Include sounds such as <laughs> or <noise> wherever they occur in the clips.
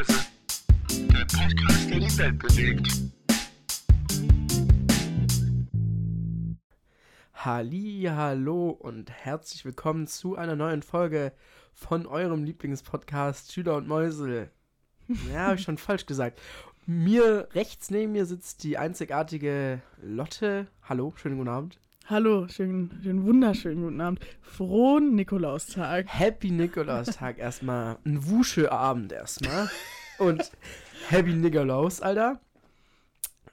Mäuse. Der Podcast, der die Welt bewegt. Halli, hallo und herzlich willkommen zu einer neuen Folge von eurem Lieblingspodcast Schüler und Mäusel. Ja, habe ich schon <laughs> falsch gesagt. Mir rechts neben mir sitzt die einzigartige Lotte. Hallo, schönen guten Abend. Hallo, schönen, schönen wunderschönen guten Abend. Frohen Nikolaustag. Happy Nikolaustag erstmal. Ein Wusche-Abend erstmal. Und Happy Nikolaus, Alter.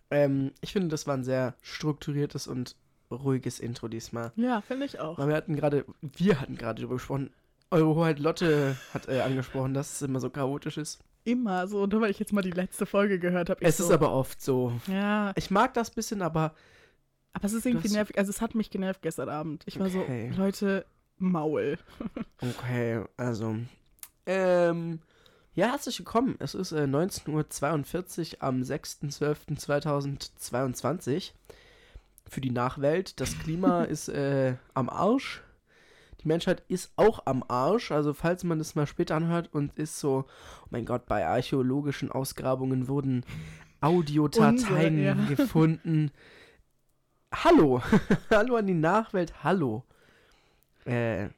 Ähm, ich finde, das war ein sehr strukturiertes und ruhiges Intro diesmal. Ja, finde ich auch. Weil wir hatten gerade, wir hatten gerade darüber gesprochen, Eure Hoheit Lotte hat äh, angesprochen, dass es immer so chaotisch ist. Immer so, nur weil ich jetzt mal die letzte Folge gehört habe. Es so, ist aber oft so. Ja, Ich mag das bisschen, aber aber es ist irgendwie nervig. Also, es hat mich genervt gestern Abend. Ich war Okay. so, Leute, Maul. <laughs> okay, also. Ähm, ja, herzlich willkommen. Es ist äh, 19.42 Uhr am 6.12.2022. Für die Nachwelt. Das Klima <laughs> ist äh, am Arsch. Die Menschheit ist auch am Arsch. Also, falls man das mal später anhört und ist so, oh mein Gott, bei archäologischen Ausgrabungen wurden <laughs> Audiodateien ja. gefunden. Hallo. <laughs> hallo an die Nachwelt. Hallo. Äh,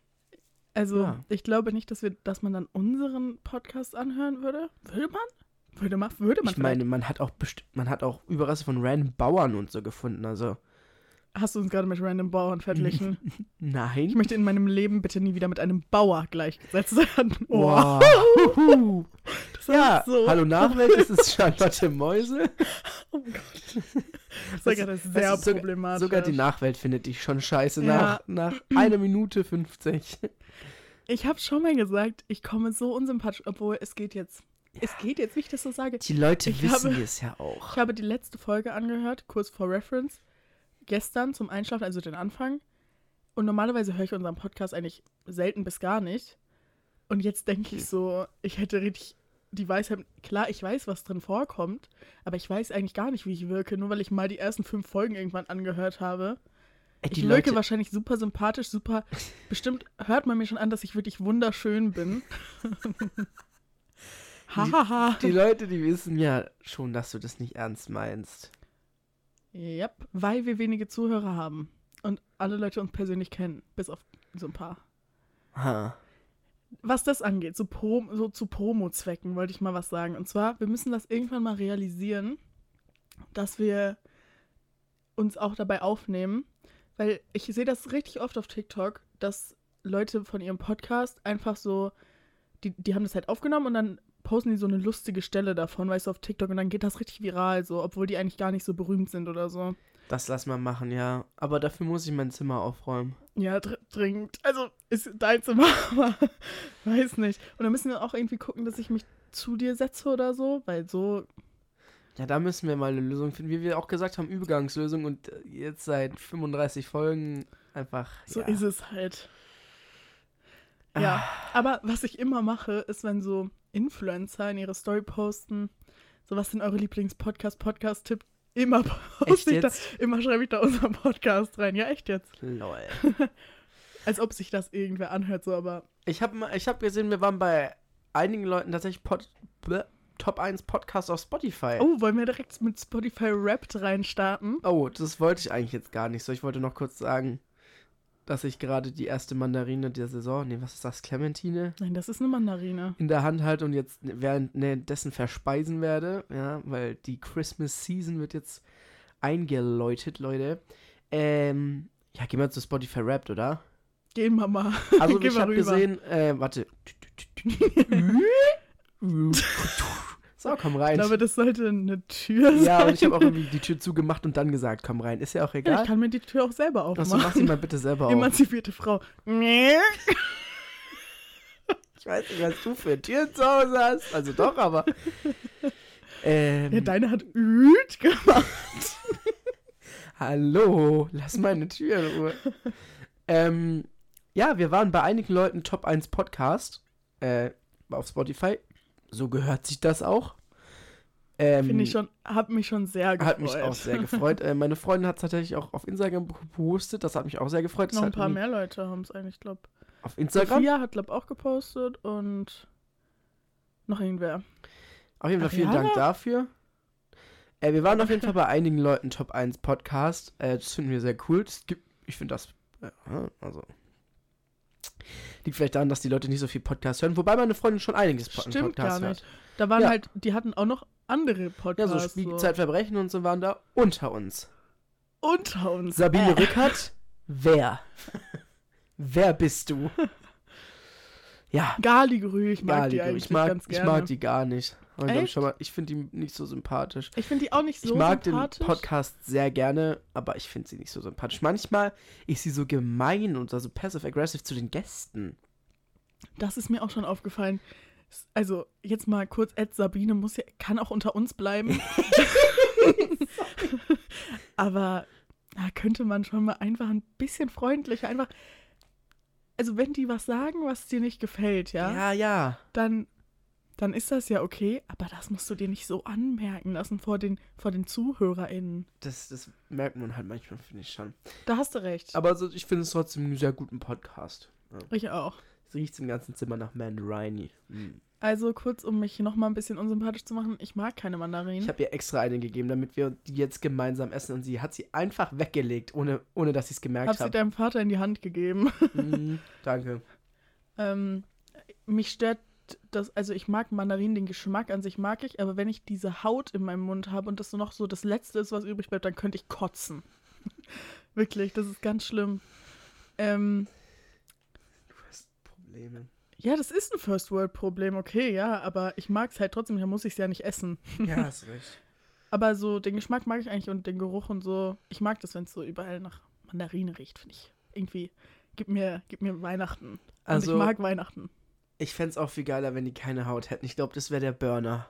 Also, Ja. ich glaube nicht, dass, wir, dass man dann unseren Podcast anhören würde. Würde man? Würde man? Würde man ich meine, man hat auch man hat auch Überreste von random Bauern und so gefunden. Also? Hast du uns gerade mit random Bauern verglichen? <laughs> Ich nein. möchte in meinem Leben bitte nie wieder mit einem Bauer gleichgesetzt werden. Wow. Huhu. <laughs> Das war ja, so. hallo Nachwelt, es ist Charlotte Mäuse. Oh Gott. Das war gerade Weißt sehr sogar- problematisch. Sogar die Nachwelt findet dich schon scheiße Ja. nach, nach einer Minute 50. Ich habe schon mal gesagt, ich komme so unsympathisch, obwohl es geht jetzt. Es geht jetzt, wie ich das so sage. Die Leute Ich wissen habe- es ja auch. Ich habe die letzte Folge angehört, kurz vor Reference, gestern zum Einschlafen, also den Anfang. Und normalerweise höre ich unseren Podcast eigentlich selten bis gar nicht. Und jetzt denke ich so, ich hätte richtig die Weisheit. Klar, ich weiß, was drin vorkommt, aber ich weiß eigentlich gar nicht, wie ich wirke, nur weil ich mal die ersten fünf Folgen irgendwann angehört habe. Ey, Ich die wirke Leute, wahrscheinlich super sympathisch, super. <laughs> Bestimmt hört man mir schon an, dass ich wirklich wunderschön bin. <laughs> Hahaha. die Leute, die wissen ja schon, dass du das nicht ernst meinst. Yep, weil wir wenige Zuhörer haben und alle Leute uns persönlich kennen, bis auf so ein paar. Ha. Was das angeht, so, Pro, so zu Promo-Zwecken wollte ich mal was sagen. Und zwar, wir müssen das irgendwann mal realisieren, dass wir uns auch dabei aufnehmen, weil ich sehe das richtig oft auf TikTok, dass Leute von ihrem Podcast einfach so, die, die haben das halt aufgenommen und dann posten die so eine lustige Stelle davon, weißt du, auf TikTok und dann geht das richtig viral, so, obwohl die eigentlich gar nicht so berühmt sind oder so. Das lass mal machen, ja. Aber dafür muss ich mein Zimmer aufräumen. Ja, dr dringend. Also ist dein Zimmer, aber <laughs> weiß nicht. Und dann müssen wir auch irgendwie gucken, dass ich mich zu dir setze oder so, weil so. Ja, da müssen wir mal eine Lösung finden. Wie wir auch gesagt haben, Übergangslösung und äh, jetzt seit 35 Folgen einfach. So ja. ist es halt. Ja, aber was ich immer mache, ist, wenn so Influencer in ihre Story posten, so was sind eure Lieblings-Podcast, Podcast-Tipp, immer poste ich da, jetzt? immer schreibe ich da unseren Podcast rein. Ja, echt jetzt. Lol. <laughs> Als ob sich das irgendwer anhört, so, aber Ich habe ich hab gesehen, wir waren bei einigen Leuten tatsächlich Pod, bleh, Top 1 Podcast auf Spotify. Oh, wollen wir direkt mit Spotify Wrapped reinstarten? Oh, das wollte ich eigentlich jetzt gar nicht so. Ich wollte noch kurz sagen, dass ich gerade die erste Mandarine der Saison, nee, was ist das, Clementine, Nein, das ist eine Mandarine. in der Hand halte und jetzt währenddessen verspeisen werde, ja, weil die Christmas Season wird jetzt eingeläutet, Leute. Ähm, ja, gehen wir zu Spotify Wrapped, oder? Gehen wir mal. <laughs> Also Geh ich habe gesehen, äh, warte. so, komm Ich rein. glaube, das sollte eine Tür sein. ja, und ich habe auch irgendwie die Tür zugemacht und dann gesagt, komm rein. Ist ja auch Ja, egal. ich kann mir die Tür auch selber Achso, aufmachen. mach sie mal bitte selber auf. Emanzipierte Frau. Ich weiß nicht, was du für Türen zu Hause hast. Also doch, aber. <laughs> Ähm, Ja, deine hat Üt gemacht. <laughs> hallo, lass meine Tür in Ruhe. ähm, ja, wir waren bei einigen Leuten Top 1 Podcast äh, auf Spotify. So gehört sich das auch. Ähm, Finde ich schon, hab mich schon sehr gefreut. Hat mich auch sehr gefreut. <laughs> äh, meine Freundin hat es tatsächlich auch auf Instagram gepostet. Das hat mich auch sehr gefreut. Noch ein hat paar mehr Leute haben es eigentlich, glaube Auf Instagram? Sophia hat, glaube auch gepostet und noch irgendwer. Auf jeden Fall vielen? Dank dafür. Äh, wir waren auf jeden Fall bei einigen Leuten Top 1 Podcast. Äh, das finden wir sehr cool. Gibt, ich finde das, äh, also. Liegt vielleicht daran, dass die Leute nicht so viel Podcast hören, wobei meine Freundin schon einiges po Stimmt Podcast gar nicht. hört. Da waren Ja. halt, die hatten auch noch andere Ja, Podcasts. so Spielzeitverbrechen und so waren da unter uns. Unter uns. Sabine Äh. Rückert, wer? wer bist du? <laughs> Ja, Galigrü, ich mag Gali, die eigentlich ich mag, ganz ich gerne. mag die gar nicht. Aber ich, schon mal, ich finde die nicht so sympathisch. Ich finde die auch nicht so ich mag sympathisch. den Podcast sehr gerne, aber ich finde sie nicht so sympathisch. Manchmal ist sie so gemein und so passive-aggressive zu den Gästen. Das ist mir auch schon aufgefallen. Also, jetzt mal kurz, Ed Sabine muss ja, kann auch unter uns bleiben. <laughs> <laughs> Aber da könnte man schon mal einfach ein bisschen freundlicher, einfach. Also, wenn die was sagen, was dir nicht gefällt, ja, ja. ja. dann, dann ist das ja okay, aber das musst du dir nicht so anmerken lassen vor den, vor den ZuhörerInnen. Das, das merkt man halt manchmal, finde ich schon. Da hast du recht. Aber so, ich finde es trotzdem einen sehr guten Podcast. Ja. ich auch. Es riecht im ganzen Zimmer nach Mandarini. Mm. Also kurz, um mich noch mal ein bisschen unsympathisch zu machen, ich mag keine Mandarinen. Ich habe ihr extra eine gegeben, damit wir die jetzt gemeinsam essen. Und sie hat sie einfach weggelegt, ohne, ohne dass ich es gemerkt Hab sie habe. deinem Vater in die Hand gegeben. Mm, danke. <laughs> ähm, mich stört das, also ich mag Mandarinen, den Geschmack an sich mag ich, aber wenn ich diese Haut in meinem Mund habe und das so noch so das Letzte ist, was übrig bleibt, dann könnte ich kotzen. <laughs> Wirklich, das ist ganz schlimm. Ähm, Du hast Probleme. ja, das ist ein First-World-Problem, okay, ja, aber ich mag es halt trotzdem, dann muss ich es ja nicht essen. Ja, <laughs> hast recht. Aber so den Geschmack mag ich eigentlich und den Geruch und so. Ich mag das, wenn es so überall nach Mandarine riecht, finde ich. Irgendwie, gib mir, gib mir Weihnachten. Und Also, ich mag Weihnachten. Ich fände es auch viel geiler, wenn die keine Haut hätten. Ich glaube, das wäre der Burner.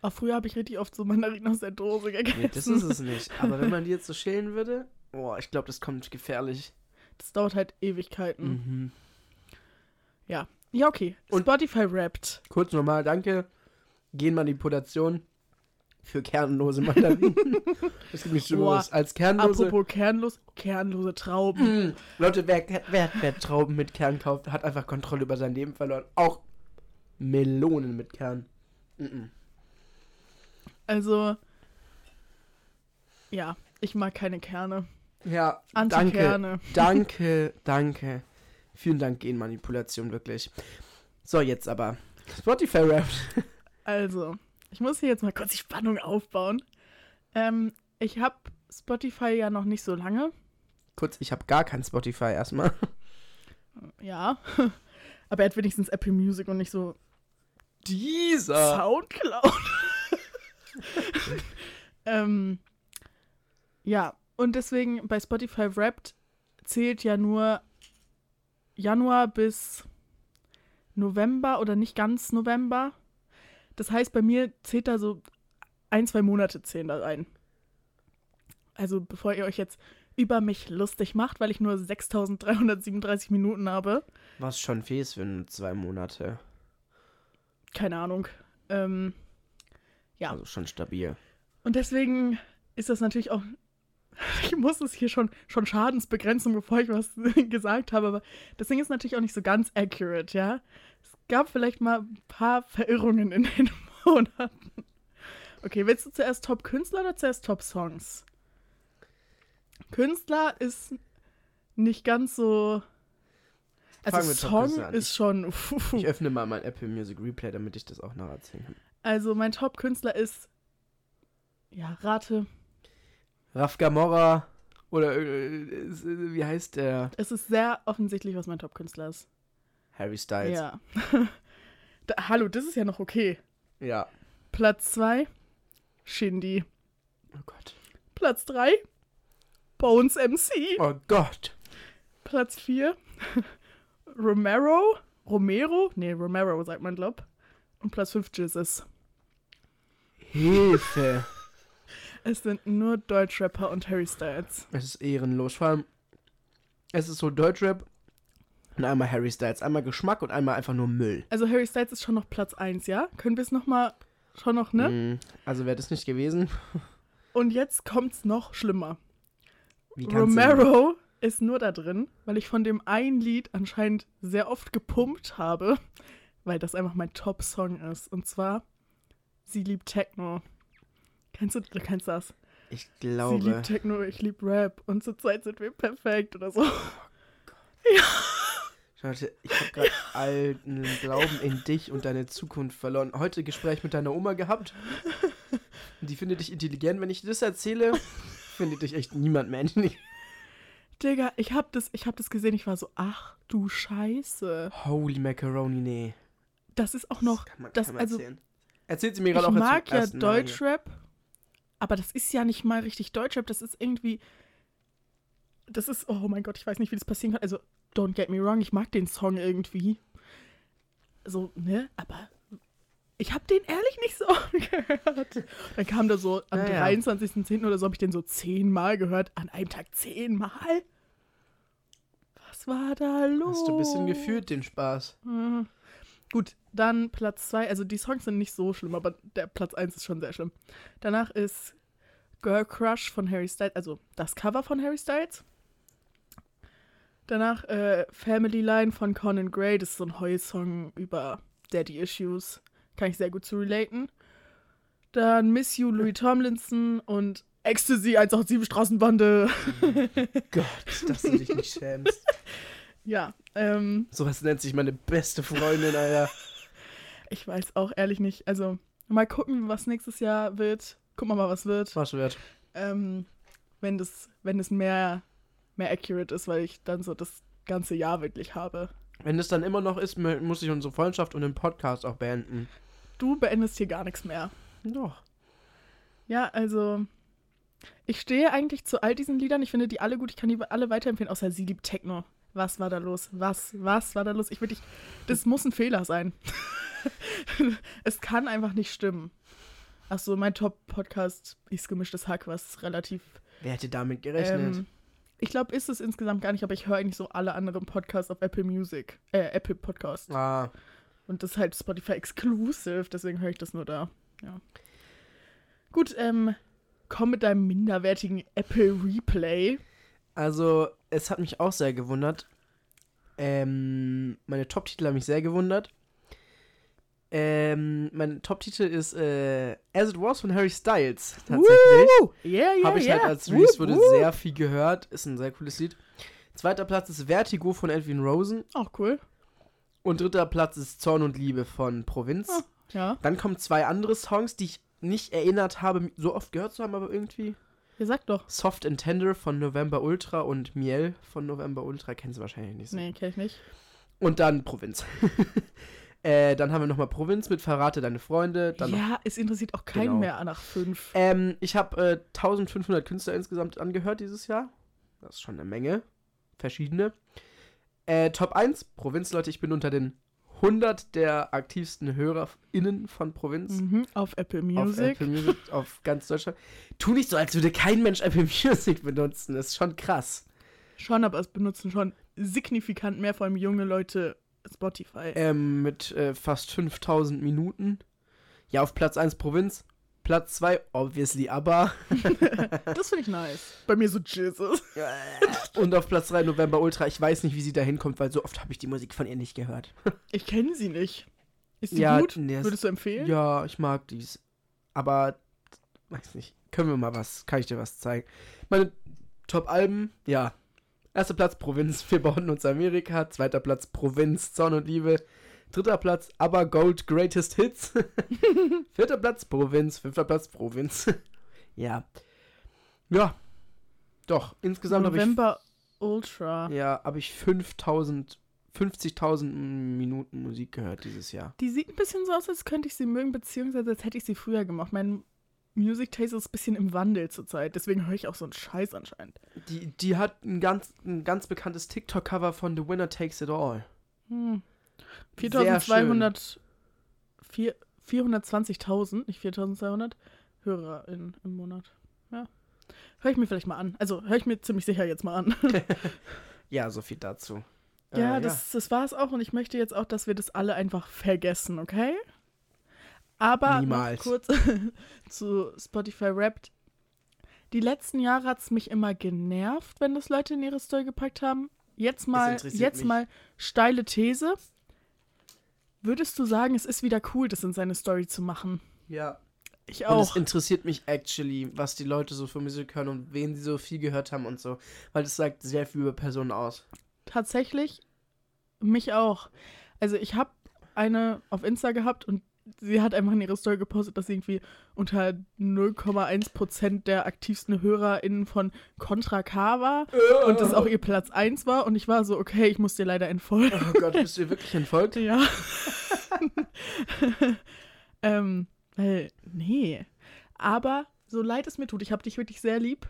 Auch früher habe ich richtig oft so Mandarinen aus der Dose gegessen. Nee, das ist es nicht. Aber wenn man <laughs> die jetzt so schälen würde, boah, ich glaube, das kommt gefährlich. Das dauert halt Ewigkeiten. Mhm. Ja. Ja, okay. Und- Spotify rappt. Kurz nochmal, danke. Genmanipulation für kernlose Mandarinen. <laughs> das gibt Boah. los. Als kernlose. Apropos kernlos, kernlose Trauben. Mm. Leute, wer, wer, wer Trauben mit Kern kauft, hat einfach Kontrolle über sein Leben verloren. Auch Melonen mit Kern. Mhm. Also, ja, ich mag keine Kerne. Ja, danke. Antikerne. Danke, danke. Vielen Dank, Genmanipulation, wirklich. So, jetzt aber. Spotify Rap. Also, ich muss hier jetzt mal kurz die Spannung aufbauen. Ähm, ich habe Spotify ja noch nicht so lange. Kurz, ich habe gar kein Spotify erstmal. <laughs> Ja. <laughs> Aber er hat wenigstens Apple Music und nicht so Dieser. Soundcloud. <laughs> ähm, ja, und deswegen bei Spotify Wrapped zählt ja nur Januar bis November oder nicht ganz November. Das heißt, bei mir zählt da so ein, zwei Monate zählen da rein. Also bevor ihr euch jetzt über mich lustig macht, weil ich nur 6337 Minuten habe. Was schon viel ist für zwei Monate. Keine Ahnung. Ähm, Ja. Also schon stabil. Und deswegen ist das natürlich auch. <laughs> Ich muss es hier schon, schon Schadensbegrenzung, bevor ich was <laughs> gesagt habe, aber das Ding ist natürlich auch nicht so ganz accurate, ja. Gab vielleicht mal ein paar Verirrungen in den <laughs> Monaten. Okay, willst du zuerst Top-Künstler oder zuerst Top-Songs? Künstler ist nicht ganz so. Also Song ist schon. Ich <laughs> öffne mal mein Apple Music Replay, damit ich das auch nacherzählen kann. Also mein Top-Künstler ist. Ja, rate. Raf Gamora oder äh, ist, äh, wie heißt der? Es ist sehr offensichtlich, was mein Top-Künstler ist. Harry Styles. Ja. <laughs> da, hallo, das ist ja noch okay. Ja. Platz 2, Shindy. Oh Gott. Platz 3, Bones MC. Oh Gott. Platz 4, <laughs> Romero. Romero? Nee, Romero sagt man, glaub. Und Platz 5, Jesus. Hilfe. <laughs> Es sind nur Deutschrapper und Harry Styles. es ist ehrenlos. Vor allem, es ist so Deutschrap und einmal Harry Styles. Einmal Geschmack und einmal einfach nur Müll. Also Harry Styles ist schon noch Platz 1, ja? Können wir es nochmal schon noch, ne? Mm, Also wäre das nicht gewesen. Und jetzt kommt's noch schlimmer. Romero ist nur da drin, weil ich von dem einen Lied anscheinend sehr oft gepumpt habe, weil das einfach mein Top-Song ist. Und zwar Sie liebt Techno. Kennst du, du kennst das? Ich Sie glaube. liebt Techno, ich lieb Rap. Und zurzeit sind wir perfekt oder so. Leute, ich habe gerade <laughs> alten Glauben in dich und deine Zukunft verloren. Heute Gespräch mit deiner Oma gehabt. Die findet dich intelligent. Wenn ich dir das erzähle, findet dich echt niemand mehr intelligent. <laughs> Digga, ich hab das, ich hab das gesehen, ich war so, ach du Scheiße. Holy Macaroni, nee. Das ist auch noch, das kann man das- keinem also, erzählen. Erzählt sie mir ich gerade auch zum mag ja. Deutschrap, aber das ist ja nicht mal richtig Deutschrap, das ist irgendwie, das ist, oh mein Gott, ich weiß nicht, wie das passieren kann. Also, don't get me wrong, ich mag den Song irgendwie. So, ne, aber ich hab den ehrlich nicht so <laughs> oft gehört. Dann kam da so, am ja. 23.10. oder so, habe ich den so zehnmal gehört, an einem Tag zehnmal. Was war da los? Hast du ein bisschen gefühlt den Spaß. Mhm. Gut, dann Platz 2. Also die Songs sind nicht so schlimm, aber der Platz 1 ist schon sehr schlimm. Danach ist Girl Crush von Harry Styles, also das Cover von Harry Styles. Danach äh, Family Line von Conan Gray, das ist so ein Heul-Song über Daddy Issues. Kann ich sehr gut zu relaten. Dann Miss You, Louis Tomlinson und Ecstasy 187 Straßenbande. <laughs> Gott, dass du dich nicht schämst. <laughs> ja, ähm, Sowas nennt sich meine beste Freundin, Alter. <laughs> Ich weiß auch ehrlich nicht. Also, mal gucken, was nächstes Jahr wird. Gucken wir mal, was wird. Was wird? Ähm, wenn das, wenn es mehr, mehr accurate ist, weil ich dann so das ganze Jahr wirklich habe. Wenn es dann immer noch ist, mu- muss ich unsere Freundschaft und den Podcast auch beenden. Du beendest hier gar nichts mehr. Doch. Ja, also. Ich stehe eigentlich zu all diesen Liedern. Ich finde die alle gut. Ich kann die alle weiterempfehlen, außer sie liebt Techno. Was war da los? Was, was war da los? Ich wirklich. Das muss ein Fehler sein. <laughs> es kann einfach nicht stimmen. Achso, mein Top-Podcast ist gemischtes Hack, was relativ. Wer hätte damit gerechnet? Ähm, ich glaube, ist es insgesamt gar nicht, aber ich höre eigentlich so alle anderen Podcasts auf Apple Music. Äh, Apple Podcast. ah, Und das ist halt Spotify Exclusive, deswegen höre ich das nur da. Ja. Gut, ähm, komm mit deinem minderwertigen Apple Replay. also, es hat mich auch sehr gewundert. Ähm, meine Top-Titel haben mich sehr gewundert. Ähm, mein Top-Titel ist äh, As It Was von Harry Styles. Tatsächlich. Woo! Yeah, yeah, Habe ich yeah. halt als Release wurde woo. sehr viel gehört. Ist ein sehr cooles Lied. Zweiter Platz ist Vertigo von Edwin Rosen. Auch cool. Und dritter Platz ist Zorn und Liebe von Provinz. Ah. Ja. Dann kommen zwei andere Songs, die ich nicht erinnert habe, so oft gehört zu haben, aber irgendwie. Ihr sagt doch. Soft and Tender von November Ultra und Miel von November Ultra. Kennst du wahrscheinlich nicht so. Nee, kenn ich nicht. Und dann Provinz. <laughs> äh, dann haben wir nochmal Provinz mit Verrate deine Freunde. Dann noch, ja, es interessiert auch keinen Genau. mehr nach fünf. ähm, ich habe äh, 1500 Künstler insgesamt angehört dieses Jahr. Das ist schon eine Menge. Verschiedene. Äh, Top 1, Provinz, Leute. Ich bin unter den 100 der aktivsten HörerInnen von Provinz. Mhm, auf Apple Auf Music. Apple Music, <laughs> auf ganz Deutschland. Tu nicht so, als würde kein Mensch Apple Music benutzen. Das ist schon krass. Schon, aber es benutzen schon signifikant mehr, vor allem junge Leute, Spotify. Ähm, mit äh, fast 5000 Minuten. Ja, auf Platz 1 Provinz. Platz 2, obviously, aber. <laughs> Das finde ich nice. Bei mir so Jesus. <laughs> Und auf Platz 3 November Ultra. Ich weiß nicht, wie sie da hinkommt, weil so oft habe ich die Musik von ihr nicht gehört. <laughs> Ich kenne sie nicht. Ist sie Ja, gut? nee, Würdest du empfehlen? Ja, ich mag dies. Aber, weiß nicht. Können wir mal was, kann ich dir was zeigen? Meine Top-Alben, ja. Erster Platz Provinz, wir bauen uns Amerika. Zweiter Platz Provinz, Zorn und Liebe. Dritter Platz Aber Gold Greatest Hits. <laughs> Vierter Platz Provinz, fünfter Platz Provinz. <laughs> ja. Ja. Doch, insgesamt habe ich, November Ultra. ja, hab ich 5000, 50.000 Minuten Musik gehört dieses Jahr. Die sieht ein bisschen so aus, als könnte ich sie mögen, beziehungsweise als hätte ich sie früher gemacht. Mein Music Taste ist ein bisschen im Wandel zurzeit, deswegen höre ich auch so einen Scheiß anscheinend. Die, die hat ein ganz, ein ganz bekanntes TikTok-Cover von The Winner Takes It All. Hm. Sehr 4200, vier- 420.000, nicht 4200 Hörer in, im Monat. Ja. Höre ich mir vielleicht mal an. Also höre ich mir ziemlich sicher jetzt mal an. <laughs> Ja, so viel dazu. ja, Äh, das, das war's auch und ich möchte jetzt auch, dass wir das alle einfach vergessen, okay? Aber Niemals. kurz <laughs> zu Spotify Wrapped. Die letzten Jahre hat es mich immer genervt, wenn das Leute in ihre Story gepackt haben. Jetzt mal, jetzt mich. mal steile These. Würdest du sagen, es ist wieder cool, das in seine Story zu machen? Ja. Ich Und es auch. interessiert mich actually, was die Leute so für Musik hören und wen sie so viel gehört haben und so. Weil das sagt sehr viel über Personen aus. Tatsächlich, mich auch. Also ich habe eine auf Insta gehabt und sie hat einfach in ihre Story gepostet, dass sie irgendwie unter 0,1% der aktivsten HörerInnen von Contra K war und das auch ihr Platz 1 war. Und ich war so, okay, ich muss dir leider entfolgen. Oh Gott, bist du wirklich entfolgt? <laughs> Ja. <laughs> ähm, weil, nee. Aber so leid es mir tut, ich habe dich wirklich sehr lieb.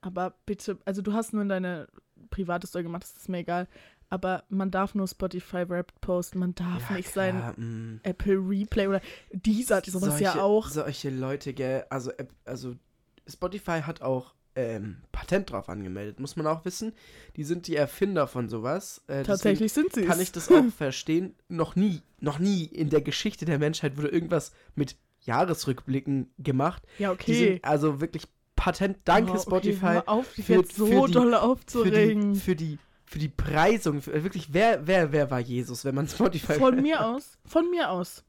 Aber bitte, also du hast nur deine private Story gemacht, das ist mir egal. Aber man darf nur Spotify Rap posten, man darf Ja, nicht klar, sein mm. Apple Replay oder dieser hat sowas ja Solche- auch. Solche Leute, gell, also, also Spotify hat auch ähm, Patent drauf angemeldet, muss man auch wissen. Die sind die Erfinder von sowas. Äh, Tatsächlich sind sie Kann ich das auch <laughs> verstehen. Noch nie, noch nie in der Geschichte der Menschheit wurde irgendwas mit Jahresrückblicken gemacht. Ja, Die okay. sind also wirklich Patent. Danke Oh, okay, Spotify. hör auf, dich jetzt so die- doll für die, aufzuregen. für die für die Preisung, für, wirklich, wer, wer, wer war Jesus, wenn man Spotify Von mir aus, von mir aus.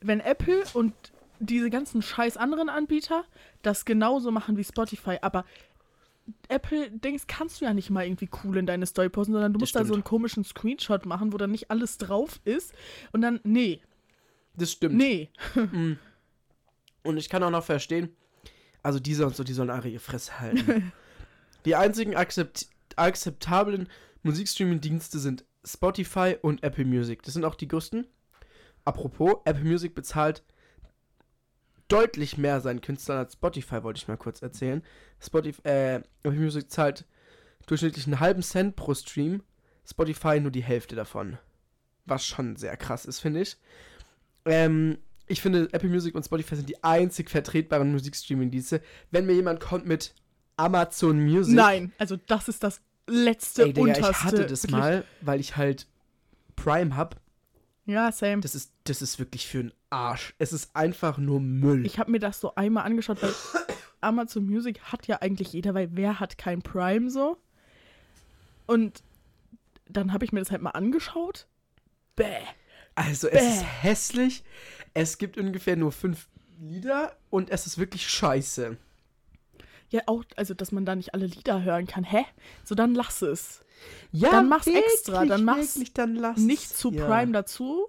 Wenn Apple und diese ganzen scheiß anderen Anbieter das genauso machen wie Spotify, aber Apple-Dings kannst du ja nicht mal irgendwie cool in deine Story posten, sondern du musst da so einen komischen Screenshot machen, wo dann nicht alles drauf ist. Und dann, nee, Das stimmt. nee. Mm. Und ich kann auch noch verstehen, also diese und so, die sollen alle ihre Fresse halten. <laughs> die einzigen akzept akzeptablen Musikstreaming-Dienste sind Spotify und Apple Music. Das sind auch die größten. Apropos, Apple Music bezahlt deutlich mehr seinen Künstlern als Spotify, wollte ich mal kurz erzählen. Spotify, äh, Apple Music zahlt durchschnittlich einen halben Cent pro Stream, Spotify nur die Hälfte davon. Was schon sehr krass ist, finde ich. Ähm, ich finde, Apple Music und Spotify sind die einzig vertretbaren Musikstreaming-Dienste. Wenn mir jemand kommt mit Amazon Music. Nein, also das ist das letzte, Ey, Digga, unterste. ich hatte das mal, weil ich halt Prime hab. Ja, same. Das ist, das ist wirklich für einen Arsch. Es ist einfach nur Müll. Ich habe mir das so einmal angeschaut, weil Amazon Music hat ja eigentlich jeder, weil wer hat kein Prime so? Und dann habe ich mir das halt mal angeschaut. Bäh. also, es Bäh. ist hässlich. Es gibt ungefähr nur fünf Lieder und es ist wirklich scheiße. Ja, auch, also, dass man da nicht alle Lieder hören kann. Hä? So, dann lass es. Ja, Dann mach's extra, dann mach's wirklich, dann Nicht zu ja. Prime dazu,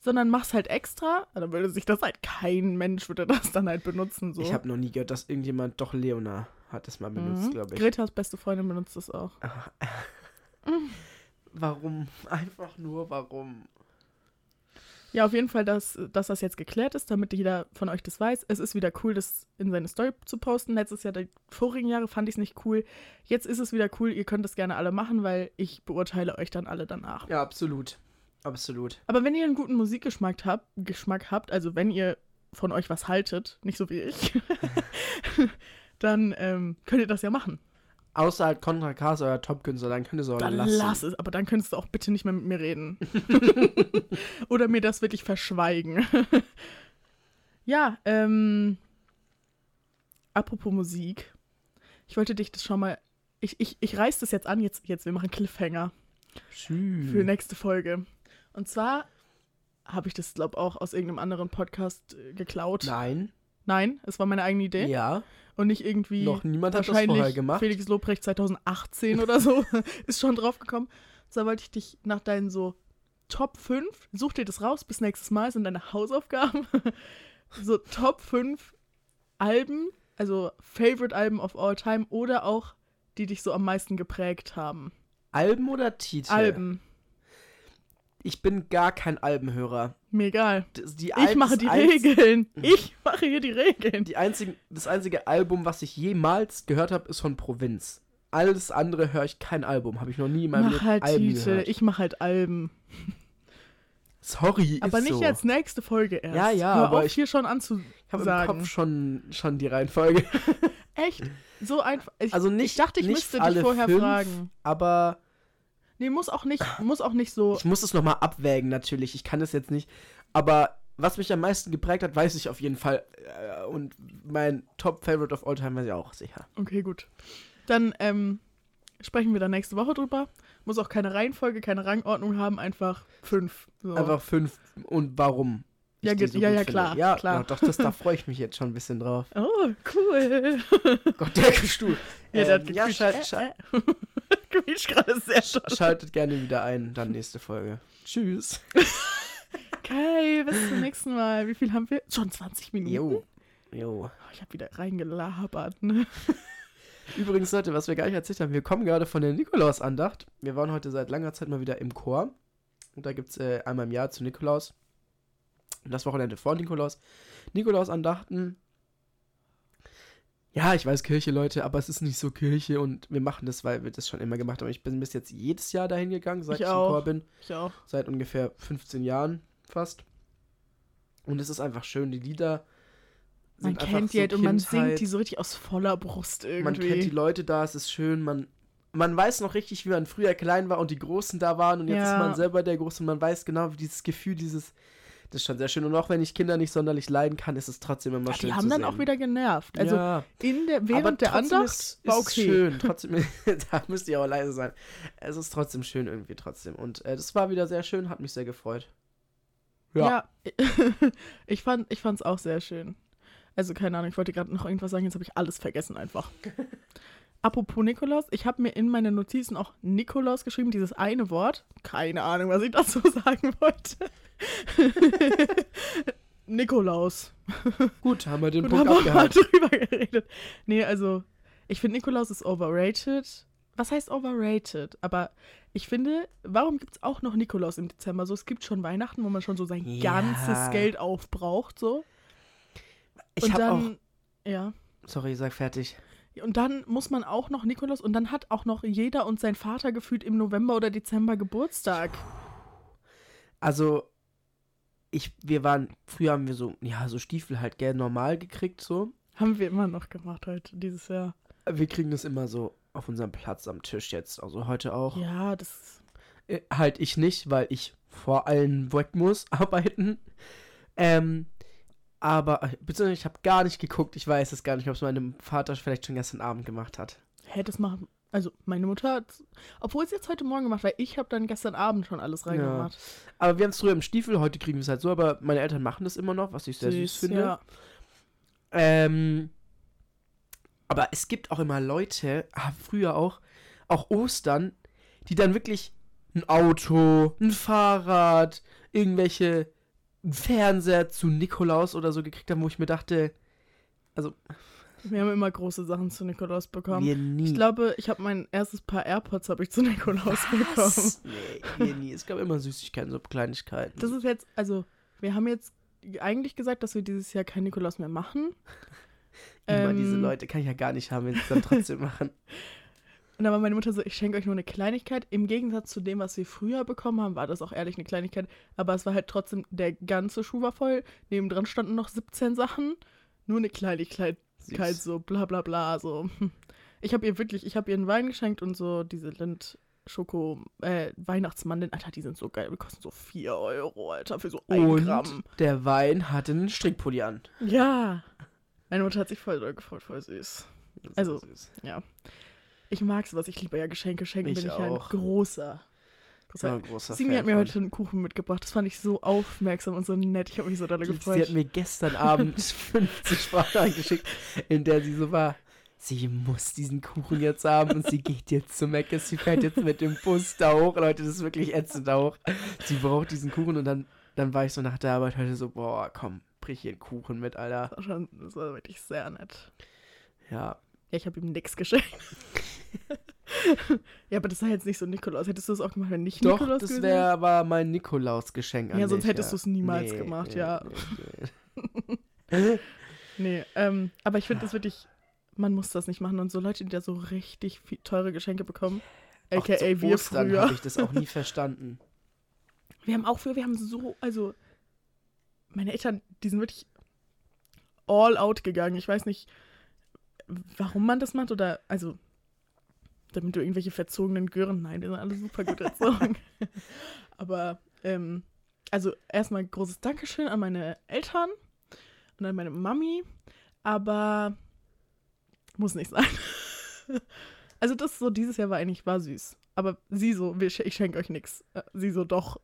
sondern mach's halt extra. Dann würde sich das halt, kein Mensch würde das dann halt benutzen. So. Ich habe noch nie gehört, dass irgendjemand, doch Leona hat das mal benutzt, Mhm. glaube ich. Gretas beste Freundin benutzt das auch. <laughs> Warum? Einfach nur warum? Ja, auf jeden Fall, dass, dass das jetzt geklärt ist, damit jeder von euch das weiß. Es ist wieder cool, das in seine Story zu posten. Letztes Jahr, die vorigen Jahre fand ich es nicht cool. Jetzt ist es wieder cool. Ihr könnt es gerne alle machen, weil ich beurteile euch dann alle danach. Ja, absolut. Absolut. Aber wenn ihr einen guten Musikgeschmack habt, Geschmack habt, also wenn ihr von euch was haltet, nicht so wie ich, <laughs> dann ähm, könnt ihr das ja machen. Außer halt Contra K ist euer Top-Künstler, dann könnt ihr es auch Dann lassen. lass es, aber dann könntest du auch bitte nicht mehr mit mir reden. <laughs> Oder mir das wirklich verschweigen. <laughs> ja, ähm. Apropos Musik. Ich wollte dich das schon mal. Ich, ich, ich reiß das jetzt an, jetzt, jetzt, wir machen Cliffhanger Tschüss. für nächste Folge. Und zwar habe ich das, glaube auch aus irgendeinem anderen Podcast äh, geklaut. Nein. Nein, es war meine eigene Idee. Ja. Und nicht irgendwie. Noch niemand hat das vorher gemacht. Felix Lobrecht 2018 oder so <laughs> ist schon drauf gekommen. So wollte ich dich nach deinen so Top 5, such dir das raus, bis nächstes Mal sind deine Hausaufgaben. <laughs> so Top 5 Alben, also Favorite Alben of all time oder auch die dich so am meisten geprägt haben. Alben oder Titel? Alben, Ich bin gar kein Albenhörer. mir egal. Das, die Ich mache die Regeln. <laughs> Ich mache hier die Regeln. Die einzigen, das einzige Album, was ich jemals gehört habe, ist von Provinz. Alles andere höre ich kein Album. Habe ich noch nie in meinem Mach Leben halt Alben Titel, gehört. ich mache halt Alben. Sorry, Aber ist nicht so. jetzt nächste Folge erst. Ja, ja, Hör aber auf, ich- hier schon anzu Ich habe im. Kopf schon, schon die Reihenfolge. <laughs> Echt? So einfach. Ich, Also nicht, ich dachte, ich müsste dich vorher fünf, fragen. Aber Nee, muss auch nicht, muss auch nicht so. ich muss es nochmal abwägen, natürlich. Ich kann es jetzt nicht. Aber was mich am meisten geprägt hat, weiß ich auf jeden Fall. Äh, Und mein Top-Favorite of all time weiß ich auch sicher. Okay, gut. Dann ähm, sprechen wir da nächste Woche drüber. Muss auch keine Reihenfolge, keine Rangordnung haben, einfach fünf. So. Einfach fünf und warum. Ja, ge- so ja, ja, klar, Ja, klar. ja, doch, das, da freue ich mich jetzt schon ein bisschen drauf. Oh, cool. <laughs> Gott, der Stuhl. Ja, der hat Ähm, ja, gequietscht. schalt, Quietscht gerade sehr stark. schaltet gerne wieder ein, dann nächste Folge. Tschüss. <laughs> Okay, bis zum nächsten Mal. Wie viel haben wir? Schon 20 Minuten? Jo. Jo. Oh, ich habe wieder reingelabert, ne? <laughs> Übrigens, Leute, was wir gar nicht erzählt haben, wir kommen gerade von der Nikolausandacht. Wir waren heute seit langer Zeit mal wieder im Chor. Und da gibt es äh, einmal im Jahr zu Nikolaus. Das Wochenende vor Nikolaus. Nikolausandachten. Ja, ich weiß Kirche, Leute, aber es ist nicht so Kirche und wir machen das, weil wir das schon immer gemacht haben. Ich bin bis jetzt jedes Jahr dahin gegangen, seit Ich ich, im. Chor bin. Ich auch. Seit ungefähr 15 Jahren fast. Und es ist einfach schön, die Lieder. Man kennt die so halt und man singt die so richtig aus voller Brust irgendwie. Man kennt die Leute da, es ist schön, man, man weiß noch richtig, wie man früher klein war und die Großen da waren und jetzt Ja. ist man selber der Große und man weiß genau, wie dieses Gefühl, dieses, das ist schon sehr schön. Und auch wenn ich Kinder nicht sonderlich leiden kann, ist es trotzdem immer Ja, schön die haben zu dann sehen. auch wieder genervt. Also ja, in der, aber während der trotzdem Andacht ist, war okay. es schön. <laughs> Trotzdem, <laughs> da müsst ihr auch leise sein. Es ist trotzdem schön irgendwie trotzdem. Und äh, das war wieder sehr schön, hat mich sehr gefreut. Ja. <laughs> ich fand ich fand's auch sehr schön. Also keine Ahnung, ich wollte gerade noch irgendwas sagen, jetzt habe ich alles vergessen einfach. Apropos Nikolaus, ich habe mir in meine Notizen auch Nikolaus geschrieben, dieses eine Wort. Keine Ahnung, was ich dazu sagen wollte. <laughs> Nikolaus. Gut, haben wir den Gut, Punkt haben wir mal abgehakt. drüber geredet. Nee, also, ich finde Nikolaus ist overrated. Was heißt overrated? Aber ich finde, warum gibt es auch noch Nikolaus im Dezember? So, es gibt schon Weihnachten, wo man schon so sein Ja. ganzes Geld aufbraucht, so. Ich und habe auch. dann, ja. Sorry, sag fertig. Und dann muss man auch noch Nikolaus und dann hat auch noch jeder und sein Vater gefühlt im November oder Dezember Geburtstag. Also, ich, wir waren, früher haben wir so, ja, so Stiefel halt gern normal gekriegt, so. Haben wir immer noch gemacht heute, dieses Jahr. Wir kriegen das immer so auf unserem Platz am Tisch jetzt, also heute auch. Ja, das. Äh, halt ich nicht, weil ich vor allen weg muss <laughs> arbeiten. Ähm, aber, äh, beziehungsweise ich habe gar nicht geguckt, ich weiß es gar nicht, ob es meinem Vater vielleicht schon gestern Abend gemacht hat. Hä, das machen. Also, meine Mutter hat. Obwohl es jetzt heute Morgen gemacht, weil ich habe dann gestern Abend schon alles reingemacht. Aber wir haben es früher im Stiefel, heute kriegen wir es halt so, aber meine Eltern machen das immer noch, was ich sehr süß, finde. Ja. Ähm, aber es gibt auch immer Leute, ah, früher auch, auch Ostern, die dann wirklich ein Auto, ein Fahrrad, irgendwelche Fernseher zu Nikolaus oder so gekriegt haben, wo ich mir dachte, also Wir haben immer große Sachen zu Nikolaus bekommen. wir nie. Ich glaube, ich habe mein erstes Paar AirPods habe ich zu Nikolaus bekommen. Was? Nee, wir nie. Es gab immer Süßigkeiten, so Kleinigkeiten. Das ist jetzt, also, wir haben jetzt eigentlich gesagt, dass wir dieses Jahr kein Nikolaus mehr machen. <laughs> immer ähm, diese Leute kann ich ja gar nicht haben, wenn sie es dann trotzdem <laughs> machen. Und dann war meine Mutter so, ich schenke euch nur eine Kleinigkeit. Im Gegensatz zu dem, was wir früher bekommen haben, war das auch ehrlich eine Kleinigkeit. Aber es war halt trotzdem, der ganze Schuh war voll. Nebendran standen noch 17 Sachen. Nur eine Kleinigkeit, Süß. so bla bla bla. So. <laughs> Ich habe ihr wirklich, ich habe ihr einen Wein geschenkt und so diese Lind Schoko, äh, Weihnachtsmandeln, Alter, die sind so geil. Die kosten so 4 Euro, Alter, für so ein Und Gramm. der Wein hatte einen Strickpulli an. Ja. Meine Mutter hat sich voll doll gefreut, voll süß. Also, süß. Ich mag sowas, ich liebe ja Geschenke. Schenken Ich bin ich ja ein auch. Großer. großer Ja, großer Simi Fan hat mir von. heute einen Kuchen mitgebracht. Das fand ich so aufmerksam und so nett. Ich habe mich so doll Die- Sie gefreut. hat mir gestern Abend <laughs> 50 Sprachen geschickt, in der sie so war. Sie muss diesen Kuchen jetzt haben und sie geht jetzt zu Meckes. Sie fährt jetzt mit dem Bus da hoch. Leute, das ist wirklich ätzend da hoch. Sie braucht diesen Kuchen und dann, dann war ich so nach der Arbeit heute so, boah, komm, brich hier einen Kuchen mit, Alter. das, war schon, das war wirklich sehr nett. Ja, Ja, ich habe ihm nichts geschenkt. <laughs> ja, aber das war jetzt nicht so Nikolaus. Hättest du es auch gemacht, wenn nicht doch, Nikolaus das wäre aber mein Nikolaus-Geschenk an Ja, sonst dich, hättest du's niemals gemacht, ja. Nee, nee. <laughs> Nee, ähm, aber ich finde das wirklich, man muss das nicht machen. Und so Leute, die da so richtig viel teure Geschenke bekommen, Auch aka zu wir Ostern früher. habe ich das auch nie verstanden. <laughs> Wir haben auch früher, wir haben so, also meine Eltern, die sind wirklich all out gegangen. Ich weiß nicht, warum man das macht oder, also, damit du irgendwelche verzogenen Gören, nein, die sind alle super gut erzogen. <laughs> Aber, ähm, also erstmal großes Dankeschön an meine Eltern und an meine Mami, aber muss nicht sein. <laughs> Also das so dieses Jahr war eigentlich war süß, aber sie so, ich schenke euch nichts. Sie so doch,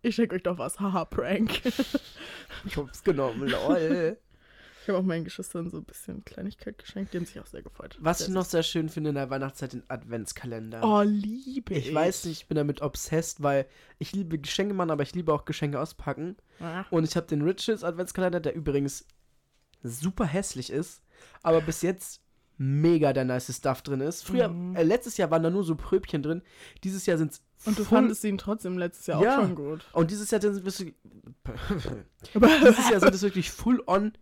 ich schenke euch doch was. Haha, Prank. Ich hab's genommen, lol. <laughs> Ich habe auch meinen Geschwistern so ein bisschen Kleinigkeit geschenkt. Die haben sich auch sehr gefreut. Was sehr ich noch sehr schön finde in der Weihnachtszeit, den Adventskalender. Oh, liebe ich. ich weiß nicht, ich bin damit obsessed, weil ich liebe Geschenke machen, aber ich liebe auch Geschenke auspacken. Ah, Und ich habe den Riches Adventskalender, der übrigens super hässlich ist, aber bis jetzt mega der nice Stuff drin ist. Früher, Mhm. äh, letztes Jahr waren da nur so Pröbchen drin. Dieses Jahr sind's Und du voll- fandest ihn trotzdem letztes Jahr Ja. auch schon gut. Und dieses Jahr sind es <laughs> Aber <laughs> dieses Jahr sind es wirklich full on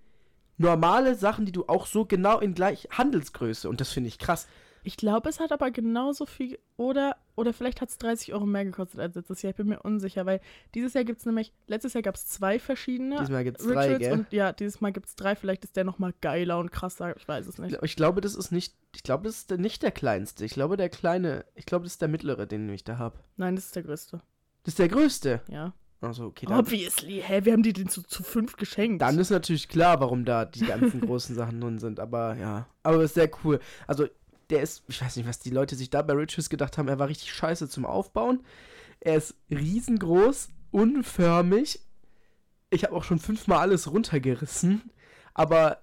normale Sachen, die du auch so genau in gleich Handelsgröße und das finde ich krass. ich glaube, es hat aber genauso viel. Oder, oder vielleicht hat es 30 Euro mehr gekostet als letztes Jahr. Ich bin mir unsicher, weil dieses Jahr gibt es nämlich. Letztes Jahr gab es zwei verschiedene. Diesmal gibt's drei, Rituals gell? und ja, dieses Mal gibt es drei. Vielleicht ist der nochmal geiler und krasser. Ich weiß es nicht. Ich glaube, das ist nicht, ich glaube, das ist der, nicht der kleinste. Ich glaube, der kleine, ich glaube, das ist der mittlere, den ich da habe. Nein, das ist der größte. Das ist der größte. Ja. Also, okay, dann, Obviously. Hä, wir haben die den zu, zu fünf geschenkt. dann ist natürlich klar, warum da die ganzen <laughs> großen Sachen drin sind. Aber ja, aber ist sehr cool. Also, der ist, ich weiß nicht, was die Leute sich da bei Riches gedacht haben. Er war richtig scheiße zum Aufbauen. Er ist riesengroß, unförmig. Ich habe auch schon fünfmal alles runtergerissen. Aber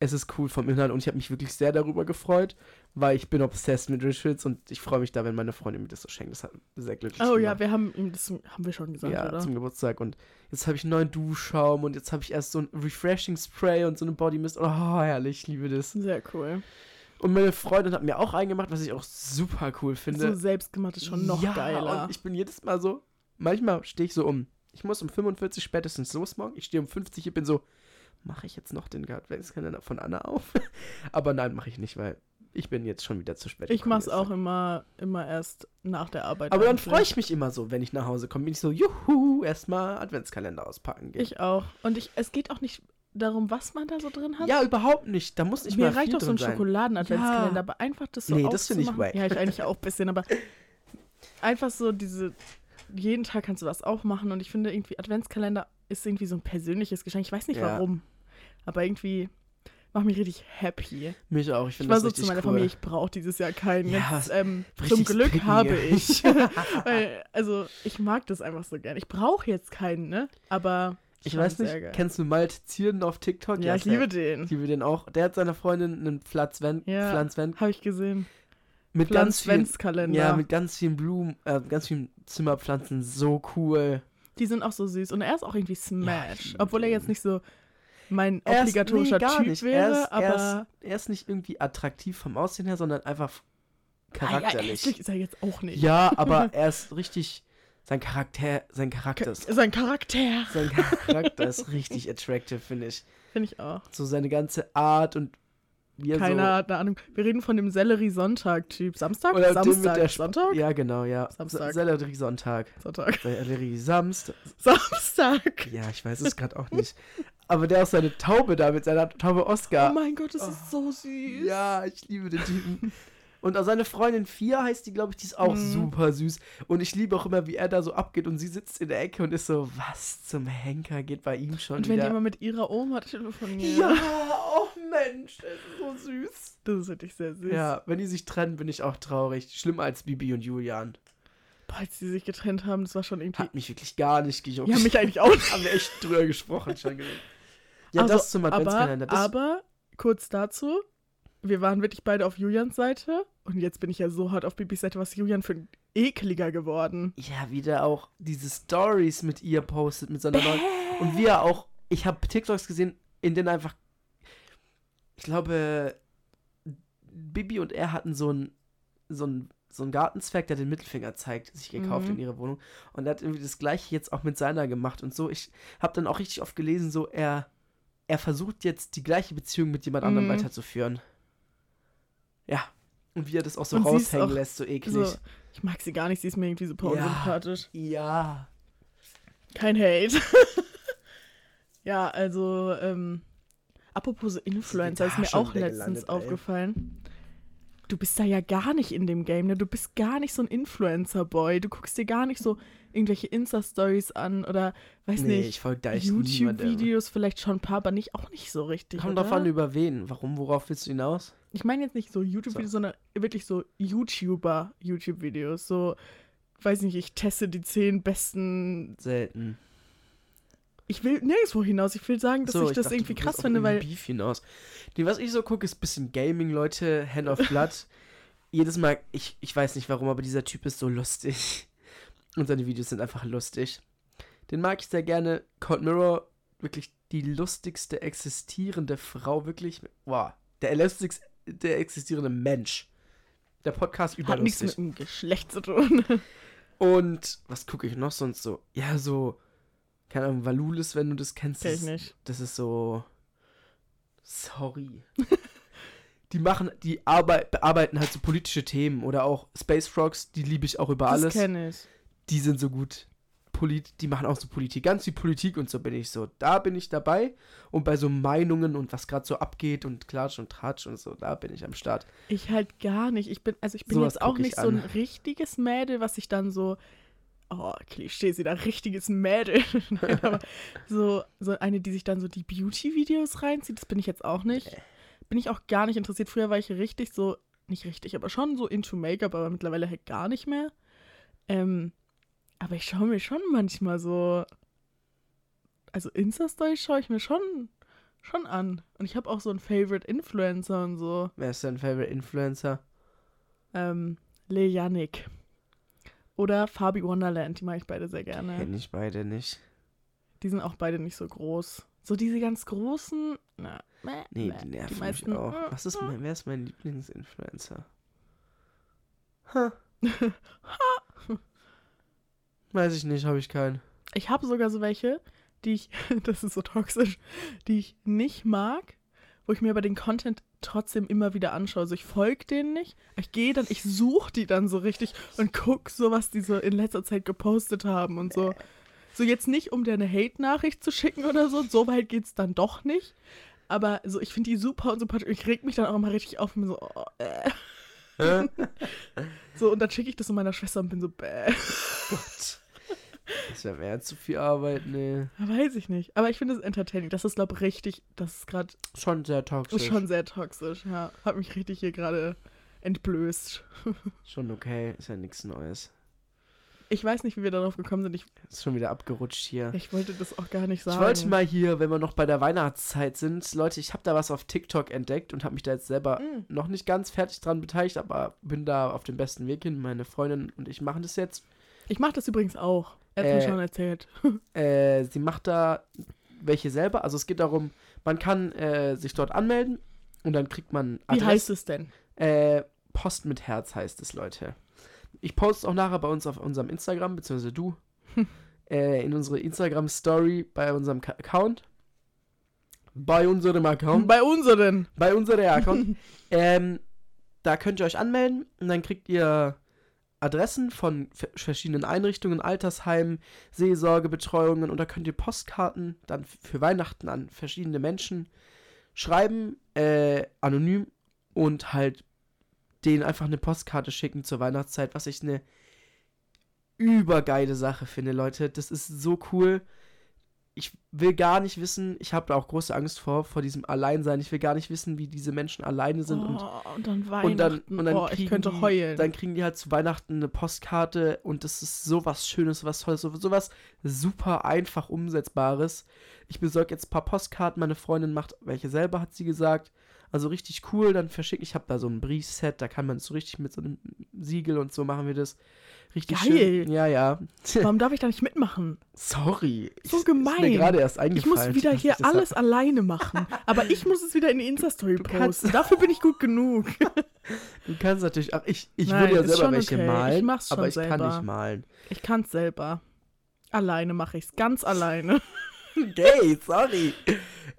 es ist cool vom Inhalt und ich habe mich wirklich sehr darüber gefreut, weil ich bin obsessed mit Rituals und ich freue mich da, wenn meine Freundin mir das so schenkt. Das hat sehr glücklich oh gemacht. ja, wir haben ihm das haben wir schon gesagt, Ja, oder? zum Geburtstag. Und jetzt habe ich einen neuen Duschschaum und jetzt habe ich erst so ein Refreshing Spray und so eine Body Mist. Oh, herrlich, ich liebe das. Sehr cool. Und meine Freundin hat mir auch eingemacht, was ich auch super cool So finde. selbstgemacht ist schon noch ja, geiler. Und ich bin jedes Mal so, manchmal stehe ich so um. Ich muss um 45 spätestens los morgen. Ich stehe um 50, ich bin so, mache ich jetzt noch den Adventskalender von Anna auf? <laughs> Aber nein, mache ich nicht, weil ich bin jetzt schon wieder zu spät. Ich mach's jetzt. auch immer, immer erst nach der Arbeit. Aber dann freue ich mich immer so, wenn ich nach Hause komme. Bin ich so, juhu, erstmal Adventskalender auspacken. gehen. Ich auch. Und ich, es geht auch nicht darum, was man da so drin hat. Ja, überhaupt nicht. Da muss nicht Mir mal reicht doch so ein. Schokoladen-Adventskalender, Ja. aber einfach das so Nee, das finde ich wack. Ja, ich eigentlich auch ein bisschen, aber einfach so diese, jeden Tag kannst du was aufmachen und ich finde irgendwie Adventskalender ist irgendwie so ein persönliches Geschenk. Ich weiß nicht Ja. warum, aber irgendwie macht mich richtig happy. Mich auch. Ich Ich finde war das so richtig zu meiner cool. Familie, ich brauche dieses Jahr keinen. Ja, Jetzt, ähm, zum Glück picken, habe ja. ich. <laughs> <laughs> Weil, also, ich mag das einfach so gern. Ich brauche jetzt keinen, ne? Aber Ich weiß nicht, kennst du Malte Zierden auf TikTok? Ja, ich ist der- liebe den. Ich liebe den auch. Der hat seiner Freundin einen Pflanzwend, Ja. Pflanzwend Habe ich gesehen. mit ganz vielen, ja, mit ganz vielen Blumen, äh, ganz vielen Zimmerpflanzen. So cool. Die sind auch so süß. Und er ist auch irgendwie Smash. liebe obwohl er jetzt nicht so mein Er obligatorischer nee, gar Typ wäre, er ist, aber. Er ist, er ist nicht irgendwie attraktiv vom Aussehen her, sondern einfach Ah, ja, charakterlich. ist er jetzt auch nicht. Ja, aber <laughs> er ist richtig. Sein Charakter, sein Charakter ist. Sein Charakter. Sein Charakter ist richtig attractive, finde ich. Finde ich auch. So seine ganze Art und Keiner so. eine Ahnung. Wir reden von dem Sellerie-Sonntag-Typ. Samstag? Oder Samstag? der Sonntag? Ja, genau, ja. Samstag. Sellerie Sonntag. Sonntag. Sellerie Samstag. <laughs> Samstag. Ja, ich weiß es gerade auch nicht. <laughs> Aber der auch seine Taube da mit seiner Taube Oscar. Oh mein Gott, das ist so süß. Ja, ich liebe den Typen. Und auch seine Freundin Fia heißt die, glaube ich, die ist auch Mhm. super süß. Und ich liebe auch immer, wie er da so abgeht und sie sitzt in der Ecke und ist so, was zum Henker geht bei ihm schon Und wenn die wieder? immer mit ihrer Oma telefoniert. <laughs> ja, oh Mensch, das ist so süß. Das ist wirklich sehr süß. Ja, wenn die sich trennen, bin ich auch traurig. Schlimmer als Bibi und Julian. Boah, als die sich getrennt haben, das war schon irgendwie. Hat mich wirklich gar nicht gejuckt. Ja, mich eigentlich auch nicht. <laughs> haben wir echt drüber gesprochen schon. gewesen. Ja, Also, das zum Adventskalender. Aber, aber kurz dazu, wir waren wirklich beide auf Julians Seite und jetzt bin ich ja so hart auf Bibis Seite, was Julian für ein ekliger geworden. ja, wie der auch diese Stories mit ihr postet, mit seiner neuen. Und wie er auch, ich habe TikToks gesehen, in denen einfach, ich glaube, Bibi und er hatten so ein, so ein, so ein Gartenzwerg, der den Mittelfinger zeigt, sich gekauft Mhm. in ihre Wohnung. Und er hat irgendwie das gleiche jetzt auch mit seiner gemacht und so. Ich habe dann auch richtig oft gelesen, so er, er versucht jetzt die gleiche Beziehung mit jemand anderem Mhm. weiterzuführen. Ja. Und wie er das auch so Und raushängen auch lässt, so eklig. So, ich mag sie gar nicht, sie ist mir irgendwie super Ja. unsympathisch. Ja. Kein Hate. <laughs> ja, also, ähm, apropos Influencer, ist mir auch letztens gelandet, ey. Du bist da ja gar nicht in dem Game, ne? Du bist gar nicht so ein Influencer-Boy. Du guckst dir gar nicht so irgendwelche Insta-Stories an oder, weiß Nee, nicht. YouTube-Videos vielleicht schon ein paar, aber nicht, auch nicht so richtig. Kommt drauf an, über wen. Warum, worauf willst du hinaus? Ich meine jetzt nicht so YouTube-Videos, sondern wirklich so YouTuber-YouTube-Videos. So, weiß nicht, ich teste die zehn besten. Selten. Ich will nirgendwo hinaus. Ich will sagen, dass So, ich das dachte, irgendwie krass finde, weil. Beef hinaus. Nee, was ich so gucke, ist ein bisschen Gaming, Leute. Hand of Blood. <laughs> Jedes Mal, ich, ich weiß nicht warum, aber dieser Typ ist so lustig. <laughs> Und seine Videos sind einfach lustig. Den mag ich sehr gerne. Cold Mirror, wirklich die lustigste existierende Frau, wirklich. Wow, der lustigste der existierende Mensch. Der Podcast Hat nichts überlustig. mit dem Geschlecht zu tun. <laughs> Und was gucke ich noch sonst so? Ja, so, keine Ahnung, Valulis, wenn du das kennst. Kenn das ich ist- nicht. Das ist so. Sorry. <laughs> die machen, die arbeit, bearbeiten halt so politische Themen oder auch Space Frogs, die liebe ich auch über Das alles. kenne ich. Die sind so gut. Polit die machen auch so Politik, ganz viel Politik und so bin ich so. Da bin ich dabei und bei so Meinungen und was gerade so abgeht und Klatsch und Tratsch und so, da bin ich am Start. Ich halt gar nicht. Ich bin, also ich bin Sowas jetzt auch nicht so ein an. richtiges Mädel, was ich dann so. Oh, Klischee, sie da richtiges Mädel. <laughs> Nein, aber so, so eine, die sich dann so die Beauty-Videos reinzieht, das bin ich jetzt auch nicht. Bin ich auch gar nicht interessiert. Früher war ich richtig so, nicht richtig, aber schon so into Make-up, aber mittlerweile halt gar nicht mehr. Ähm, aber ich schaue mir schon manchmal so. Also Insta-Stories schaue ich mir schon, schon an. Und ich habe auch so einen Favorite Influencer und so. Wer ist dein Favorite Influencer? Ähm, Le Yannick. Oder Fabi Wonderland, die mag ich beide sehr gerne. Kenn ich beide nicht. Die sind auch beide nicht so groß. So diese ganz großen, na, meh, Nee, meh. die nerven meisten, mich auch. mm, Was ist mm. mein, wer ist mein Lieblingsinfluencer? Ha. <laughs> Weiß ich nicht, habe ich keinen. Ich habe sogar so welche, die ich, <laughs> das ist so toxisch, die ich nicht mag, wo ich mir aber den Content trotzdem immer wieder anschaue. Also ich folge denen nicht. Ich gehe dann, ich suche die dann so richtig und guck so, was die so in letzter Zeit gepostet haben und so. So jetzt nicht, um dir eine Hate-Nachricht zu schicken oder so. So weit geht's dann doch nicht. Aber so, ich finde die super und super. Ich reg mich dann auch immer richtig auf und bin so, oh, äh. <laughs> So, und dann schicke ich das so meiner Schwester und bin so, bäh. <laughs> Gott. Das wäre mehr zu viel Arbeit, nee. Weiß ich nicht. Aber ich finde es entertaining. Das ist, glaube ich, richtig, das ist gerade Schon sehr toxisch. schon sehr toxisch. Ja, hat mich richtig hier gerade entblößt. <laughs> Schon okay, ist ja nichts Neues. Ich weiß nicht, wie wir darauf gekommen sind. Ich, Ist schon wieder abgerutscht hier. ich wollte das auch gar nicht sagen. Ich wollte mal hier, wenn wir noch bei der Weihnachtszeit sind, Leute, ich habe da was auf TikTok entdeckt und habe mich da jetzt selber Mm. noch nicht ganz fertig dran beteiligt, aber bin da auf dem besten Weg hin. Meine Freundin und ich machen das jetzt. Ich mache das übrigens auch. Er hat mir Äh, schon erzählt. <laughs> Äh, sie macht da welche selber. Also es geht darum, man kann äh, sich dort anmelden und dann kriegt man Wie heißt es denn? Äh, Post mit Herz heißt es, Leute. Ich poste auch nachher bei uns auf unserem Instagram, beziehungsweise du, <laughs> äh, in unsere Instagram-Story bei unserem Ka Account. Bei unserem Account. Bei unseren. bei unserem Account. <laughs> ähm, da könnt ihr euch anmelden und dann kriegt ihr Adressen von verschiedenen Einrichtungen, Altersheimen, Seelsorgebetreuungen und da könnt ihr Postkarten dann für Weihnachten an verschiedene Menschen schreiben, äh, anonym und halt denen einfach eine Postkarte schicken zur Weihnachtszeit, was ich eine übergeile Sache finde, Leute. Das ist so cool. Ich will gar nicht wissen, ich habe da auch große Angst vor, vor diesem Alleinsein. Ich will gar nicht wissen, wie diese Menschen alleine sind und oh, und dann Weihnachten. und dann, und dann oh, kriegen ich könnte die, heulen. Dann kriegen die halt zu Weihnachten eine Postkarte und das ist sowas Schönes, was Tolles, so- sowas super einfach umsetzbares. Ich besorge jetzt ein paar Postkarten, meine Freundin macht welche selber, hat sie gesagt. Also richtig cool, dann verschicke ich, habe da so ein Briefset, da kann man so richtig mit so einem Siegel und so machen wir das. Richtig Geil. schön. Ja, ja. <laughs> Warum darf ich da nicht mitmachen? Sorry. So Ist gemein. mir gerade erst Ich eingefallen. muss wieder hier ich das hab. alles alleine machen. Aber ich muss es wieder in die Insta-Story posten. Dafür bin ich gut genug. <laughs> Du kannst natürlich, ach, ich, ich Nein, würde ja ist selber welche okay. Ich malen, mach's schon aber ich kann selber. nicht malen. Ich kann's selber. Alleine mache ich's. Ganz alleine. <laughs> Gay, sorry.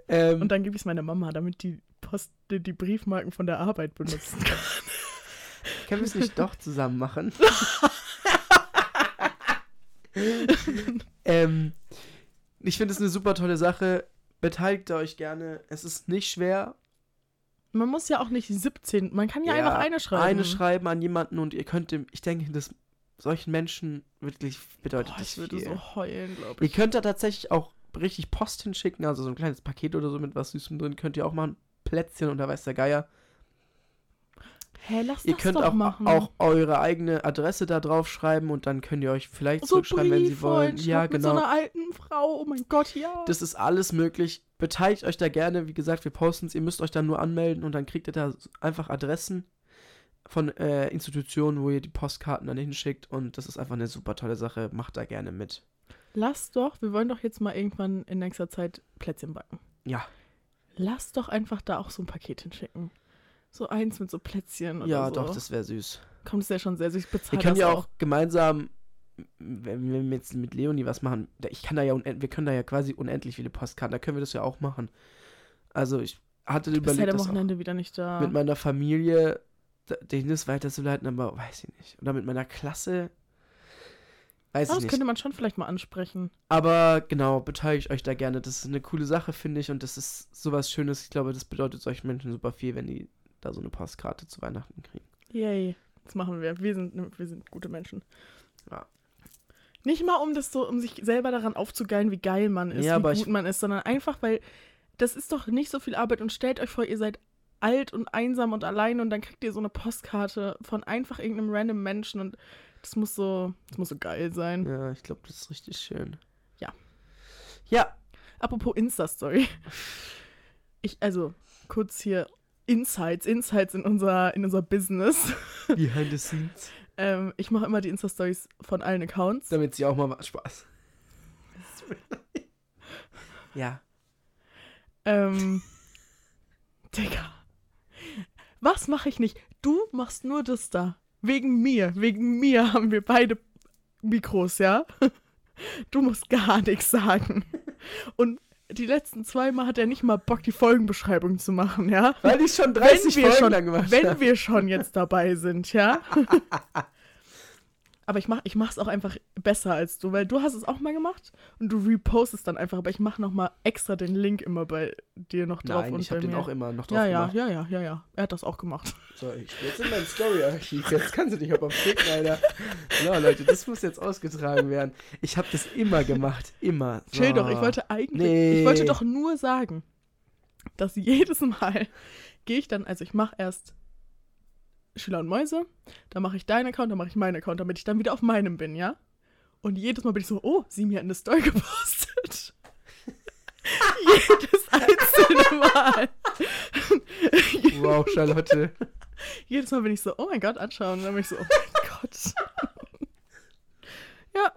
Ähm, Und dann gebe ich's meiner Mama, damit die Post die die Briefmarken von der Arbeit benutzen kann. <laughs> Können wir es nicht doch zusammen machen? <laughs> ähm, ich finde es eine super tolle Sache. Beteiligt euch gerne. Es ist nicht schwer. Man muss ja auch nicht 17. Man kann ja, einfach eine schreiben. Eine schreiben an jemanden und ihr könnt dem, ich denke, dass solchen Menschen wirklich bedeutet Boah, das ich würde viel. so heulen, glaube Ihr ich. könnt da tatsächlich auch richtig Post hinschicken, also so ein kleines Paket oder so mit was Süßem drin, könnt ihr auch machen. Plätzchen und da weiß der Geier. Hä, lass Ihr das könnt auch, machen. auch eure eigene Adresse da drauf schreiben und dann könnt ihr euch vielleicht so zurückschreiben, wenn sie wollen. Ja, mit genau. so einer alten Frau. Oh mein Gott, ja. Das ist alles möglich. Beteiligt euch da gerne. Wie gesagt, wir posten es. Ihr müsst euch dann nur anmelden und dann kriegt ihr da einfach Adressen von äh, Institutionen, wo ihr die Postkarten dann hinschickt. Und das ist einfach eine super tolle Sache. Macht da gerne mit. Lass doch, wir wollen doch jetzt mal irgendwann in nächster Zeit Plätzchen backen. Ja, Lass doch einfach da auch so ein Paket hinschicken. So eins mit so Plätzchen oder ja, so. doch, das wäre süß. Kommt es ja schon sehr süß. Ich Wir können ja auch. auch gemeinsam, wenn wenn wir jetzt mit Leonie was machen, ich kann da ja, wir können da ja quasi unendlich viele Postkarten, da können wir das ja auch machen. Also ich hatte Du halt überlegt, am das auch Wochenende wieder nicht da. mit meiner Familie den das weiterzuleiten, aber weiß ich nicht. Oder mit meiner Klasse, weiß Aber das nicht. könnte man schon vielleicht mal ansprechen. Aber genau, beteiligt euch da gerne. Das ist eine coole Sache, finde ich. Und das ist sowas Schönes. Ich glaube, das bedeutet solchen Menschen super viel, wenn die da so eine Postkarte zu Weihnachten kriegen. Yay. Das machen wir. Wir sind, wir sind gute Menschen. Ja. Nicht mal, um das so, um sich selber daran aufzugeilen, wie geil man ist, Ja, wie gut ich- man ist, sondern einfach, weil das ist doch nicht so viel Arbeit und stellt euch vor, ihr seid alt und einsam und allein und dann kriegt ihr so eine Postkarte von einfach irgendeinem random Menschen und das muss so, das muss so geil sein. Ja, ich glaube, das ist richtig schön. Ja. Ja, Apropos Insta-Story. Ich, also, kurz hier Insights, Insights in unser, in unser Business. behind the scenes. Ähm, ich mache immer die Insta-Stories von allen Accounts. Damit sie auch mal Spaß. <laughs> ja. Ähm, <laughs> Digga. Was mache ich nicht? Du machst nur das da. Wegen mir. Wegen mir haben wir beide Mikros, ja? <laughs> Du musst gar nichts sagen. Und die letzten zwei Mal hat er nicht mal Bock, die Folgenbeschreibung zu machen, ja? Weil ich schon 30 wenn Folgen schon, lang gemacht wenn wir schon jetzt dabei sind, ja? <laughs> Aber ich mach, ich mach's auch einfach besser als du, weil du hast es auch mal gemacht und du repostest dann einfach, aber ich mache noch mal extra den Link immer bei dir noch drauf Nein, und ich habe den mir. auch immer noch drauf ja, ja, gemacht. ja, ja, ja, ja. Er hat das auch gemacht. <laughs> So, ich jetzt in meinem Story-Archiv. Jetzt kannst du dich aber ficken, Alter. So, Leute, das muss jetzt ausgetragen werden. Ich habe das immer gemacht. Immer. So. Chill doch, ich wollte eigentlich, Nee. ich wollte doch nur sagen, dass jedes Mal <laughs> gehe ich dann, also ich mache erst Schüler und Mäuse, dann mache ich deinen Account, dann mache ich meinen Account, damit ich dann wieder auf meinem bin, ja? Und jedes Mal bin ich so, oh, sie mir hat eine Story <laughs> gepostet. <laughs> jedes einzelne Mal. Wow, Charlotte. jedes Mal bin ich so, oh mein Gott, anschauen. Und dann bin ich so, oh mein <laughs> Gott. ja.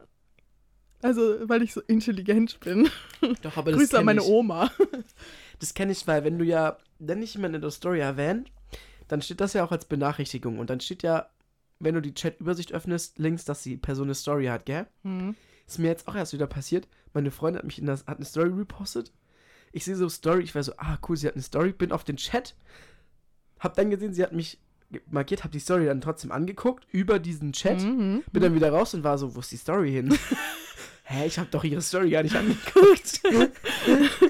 Also, weil ich so intelligent bin. Doch, aber das Grüße an meine ich. Oma. Das kenne ich, weil wenn du ja dann nicht jemanden in der Story erwähnt, dann steht das ja auch als Benachrichtigung. Und dann steht ja, wenn du die Chat-Übersicht öffnest, links, dass die Person eine Story hat, gell? Hm. Ist mir jetzt auch erst wieder passiert. Meine Freundin hat mich in das, hat eine Story repostet. Ich sehe so Story, ich war so, ah cool, sie hat eine Story, bin auf den Chat, hab dann gesehen, sie hat mich markiert, hab die Story dann trotzdem angeguckt über diesen Chat, Mhm. bin dann wieder raus und war so, wo ist die Story hin? <laughs> Hä, ich hab doch ihre Story gar nicht <laughs> angeguckt. <laughs>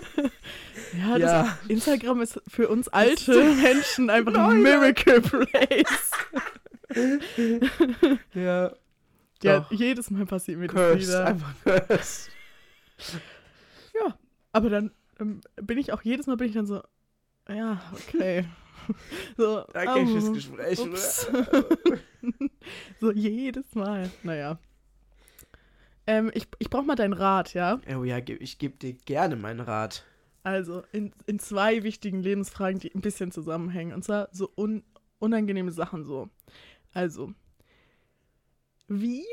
Ja, das ja, Instagram ist für uns alte <laughs> Menschen einfach ein Miracle Place. <laughs> ja. Ja, Doch. jedes Mal passiert mir das Cursed, wieder. einfach cursed. Ja, aber dann ähm, bin ich auch jedes Mal bin ich dann so, ja, okay. <laughs> so, Danke ähm, fürs Gespräch. ups. so jedes Mal. Naja. Ähm, ich ich brauche mal deinen Rat, ja? Oh ja, ich gebe dir gerne meinen Rat. Also in, in zwei wichtigen Lebensfragen, die ein bisschen zusammenhängen. Und zwar so un, unangenehme Sachen so. Also, wie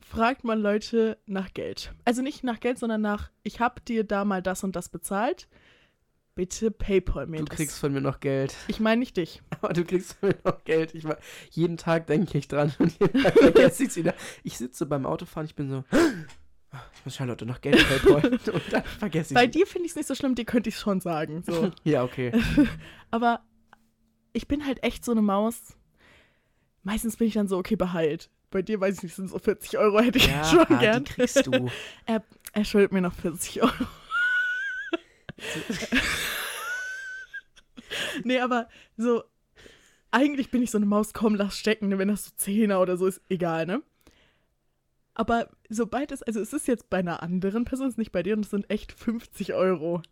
fragt man Leute nach Geld? Also nicht nach Geld, sondern nach, ich habe dir da mal das und das bezahlt. Bitte Paypal mir Du das. kriegst von mir noch Geld. ich meine nicht dich. <laughs> Aber du kriegst von mir noch Geld. Ich war, jeden Tag denke ich dran und <laughs> jeden Tag vergesse ich es wieder. Ich sitze beim Autofahren, ich bin so, ich muss Charlotte noch Geld PayPal. <laughs> und dann vergesse ich Bei dir finde ich es nicht so schlimm, dir könnte ich es schon sagen. So. <laughs> Ja, okay. <laughs> Aber ich bin halt echt so eine Maus. Meistens bin ich dann so, okay, behalt. Bei dir weiß ich nicht, sind so 40 Euro, hätte ich Ja, schon gern. die kriegst du. Er schuldet mir noch 40 Euro. nee, aber so, eigentlich bin ich so eine Maus, komm, lass stecken, ne? wenn das so Zehner oder so ist, egal, ne? Aber sobald es, also es ist jetzt bei einer anderen Person, es ist nicht bei dir und es sind echt 50 Euro.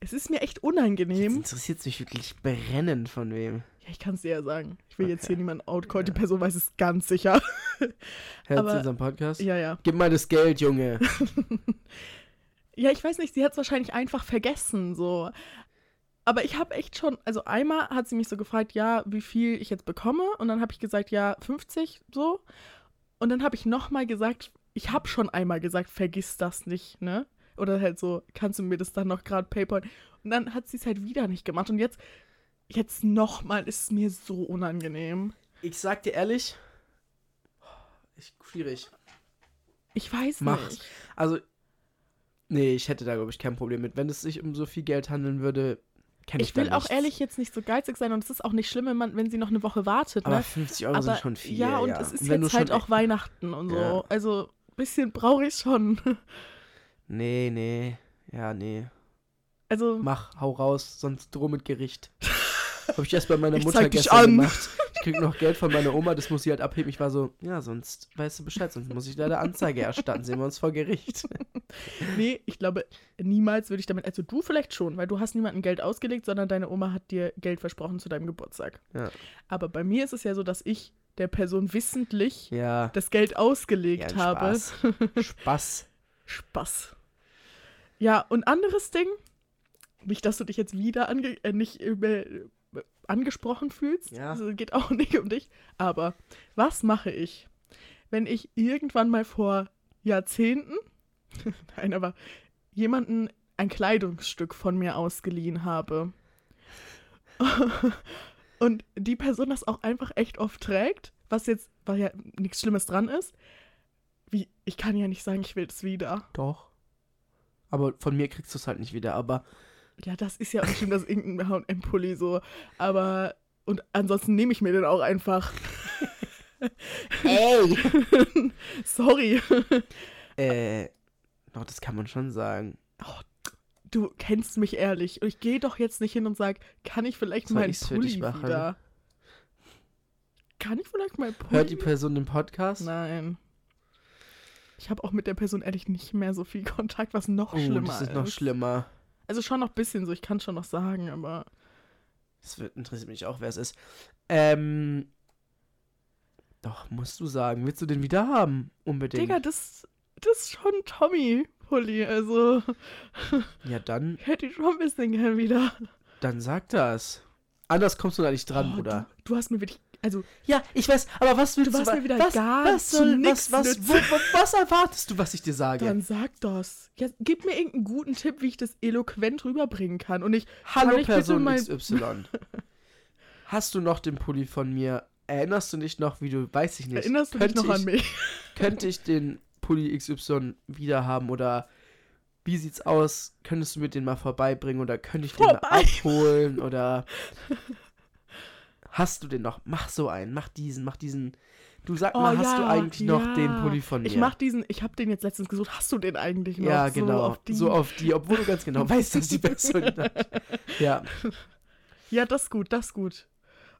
Es ist mir echt Jetzt unangenehm. interessiert mich wirklich brennend von wem. Ja, ich kann es dir ja sagen. Ich will jetzt Okay. hier niemanden outcallen. Die Ja. Person weiß es ganz sicher. <laughs> Hört sie unseren Podcast? ja, ja. Gib mal das Geld, Junge. <laughs> <laughs> Ja, ich weiß nicht, sie hat es wahrscheinlich einfach vergessen, so. Aber ich habe echt schon, also einmal hat sie mich so gefragt, ja, wie viel ich jetzt bekomme. Und dann habe ich gesagt, ja, 50 so. Und dann habe ich nochmal gesagt, ich habe schon einmal gesagt, vergiss das nicht, ne? Oder halt so, kannst du mir das dann noch gerade PayPal? Und dann hat sie es halt wieder nicht gemacht. Und jetzt, jetzt nochmal ist es mir so unangenehm. Ich sag dir ehrlich, ich, schwierig. Ich weiß Mach's. nicht. Also, nee, ich hätte da, glaube ich, kein Problem mit. Wenn es sich um so viel Geld handeln würde, kenne ich, Ich will auch ehrlich jetzt nicht so geizig sein und es ist auch nicht schlimm, wenn, man, wenn sie noch eine Woche wartet, Aber ne? 50 Euro Aber sind schon viel. ja, und es ist wenn jetzt halt auch Weihnachten und so. Ja. Also, ein bisschen brauche ich schon. <laughs> Nee, nee. Ja, nee. Also, Mach, hau raus, sonst droh mit Gericht. <laughs> Hab ich erst bei meiner Mutter gestern gemacht. Ich krieg noch Geld von meiner Oma, das muss sie halt abheben. Ich war so, ja, sonst weißt du Bescheid, sonst muss ich leider Anzeige erstatten. Sehen wir uns vor Gericht. <laughs> nee, ich glaube, niemals würde ich damit, also du vielleicht schon, weil du hast niemandem Geld ausgelegt, sondern deine Oma hat dir Geld versprochen zu deinem Geburtstag. Ja. Aber bei mir ist es ja so, dass ich der Person wissentlich Ja. das Geld ja ausgelegt ein habe. Spaß. Spaß. <laughs> Spaß. Ja, und anderes Ding, nicht, dass du dich jetzt wieder ange äh, nicht über, angesprochen fühlst. Ja. Also geht auch <laughs> nicht um dich. Aber was mache ich, wenn ich irgendwann mal vor Jahrzehnten, <laughs> nein, aber jemanden ein Kleidungsstück von mir ausgeliehen habe <laughs> und die Person das auch einfach echt oft trägt, was jetzt, weil ja nichts Schlimmes dran ist, wie, ich kann ja nicht sagen, ich will es wieder. Doch. Aber von mir kriegst du es halt nicht wieder. Aber Ja, das ist ja auch schlimm, dass irgendein H&M-Pulli so, aber, und ansonsten nehme ich mir den auch einfach. <laughs> ey! <laughs> Sorry. äh, doch, das kann man schon sagen. Du kennst mich ehrlich. Ich gehe doch jetzt nicht hin und sag, kann ich vielleicht Soll meinen Pulli wieder? Kann ich vielleicht meinen Pulli? Hört die Person den Podcast? Nein. Ich habe auch mit der Person ehrlich nicht mehr so viel <laughs> Kontakt, was noch oh, schlimmer das ist noch schlimmer. Also schon noch ein bisschen so, ich kann schon noch sagen, aber Das wird, interessiert mich auch, wer es ist. Ähm. Doch, musst du sagen. Willst du den wieder haben? Unbedingt. Digga, das, das ist schon Tommy-Pulli, also <laughs> ja, dann, hätte ich schon ein bisschen gern wieder. dann sag das. Anders kommst du da nicht dran, Oh, Bruder. Du, du hast mir wirklich, also Ja, ich weiß, aber was willst Du warst wa- mir wieder was, gar was soll, was, was, wo, was erwartest du, was ich dir sage? dann sag das. Ja, gib mir irgendeinen guten Tipp, wie ich das eloquent rüberbringen kann. Und ich, Hallo ich Person XY. <laughs> Hast du noch den Pulli von mir? Erinnerst du dich noch, wie du, weiß ich nicht. erinnerst du dich noch ich, an mich? <laughs> Könnte ich den Pulli XY wieder haben oder wie sieht's aus? Könntest du mir den mal vorbeibringen oder könnte ich den mal Vorbei? abholen oder <laughs> hast du den noch? Mach so einen, mach diesen, mach diesen. Du sag mal, Oh, hast du ja, eigentlich noch ja. den Pulli von mir? Ich mach diesen, ich habe den jetzt letztens gesucht. Hast du den eigentlich noch? ja, So genau. auf die- So auf die, obwohl du ganz genau <laughs> weißt, dass die Person hat. Ja, ja, das ist gut, das ist gut.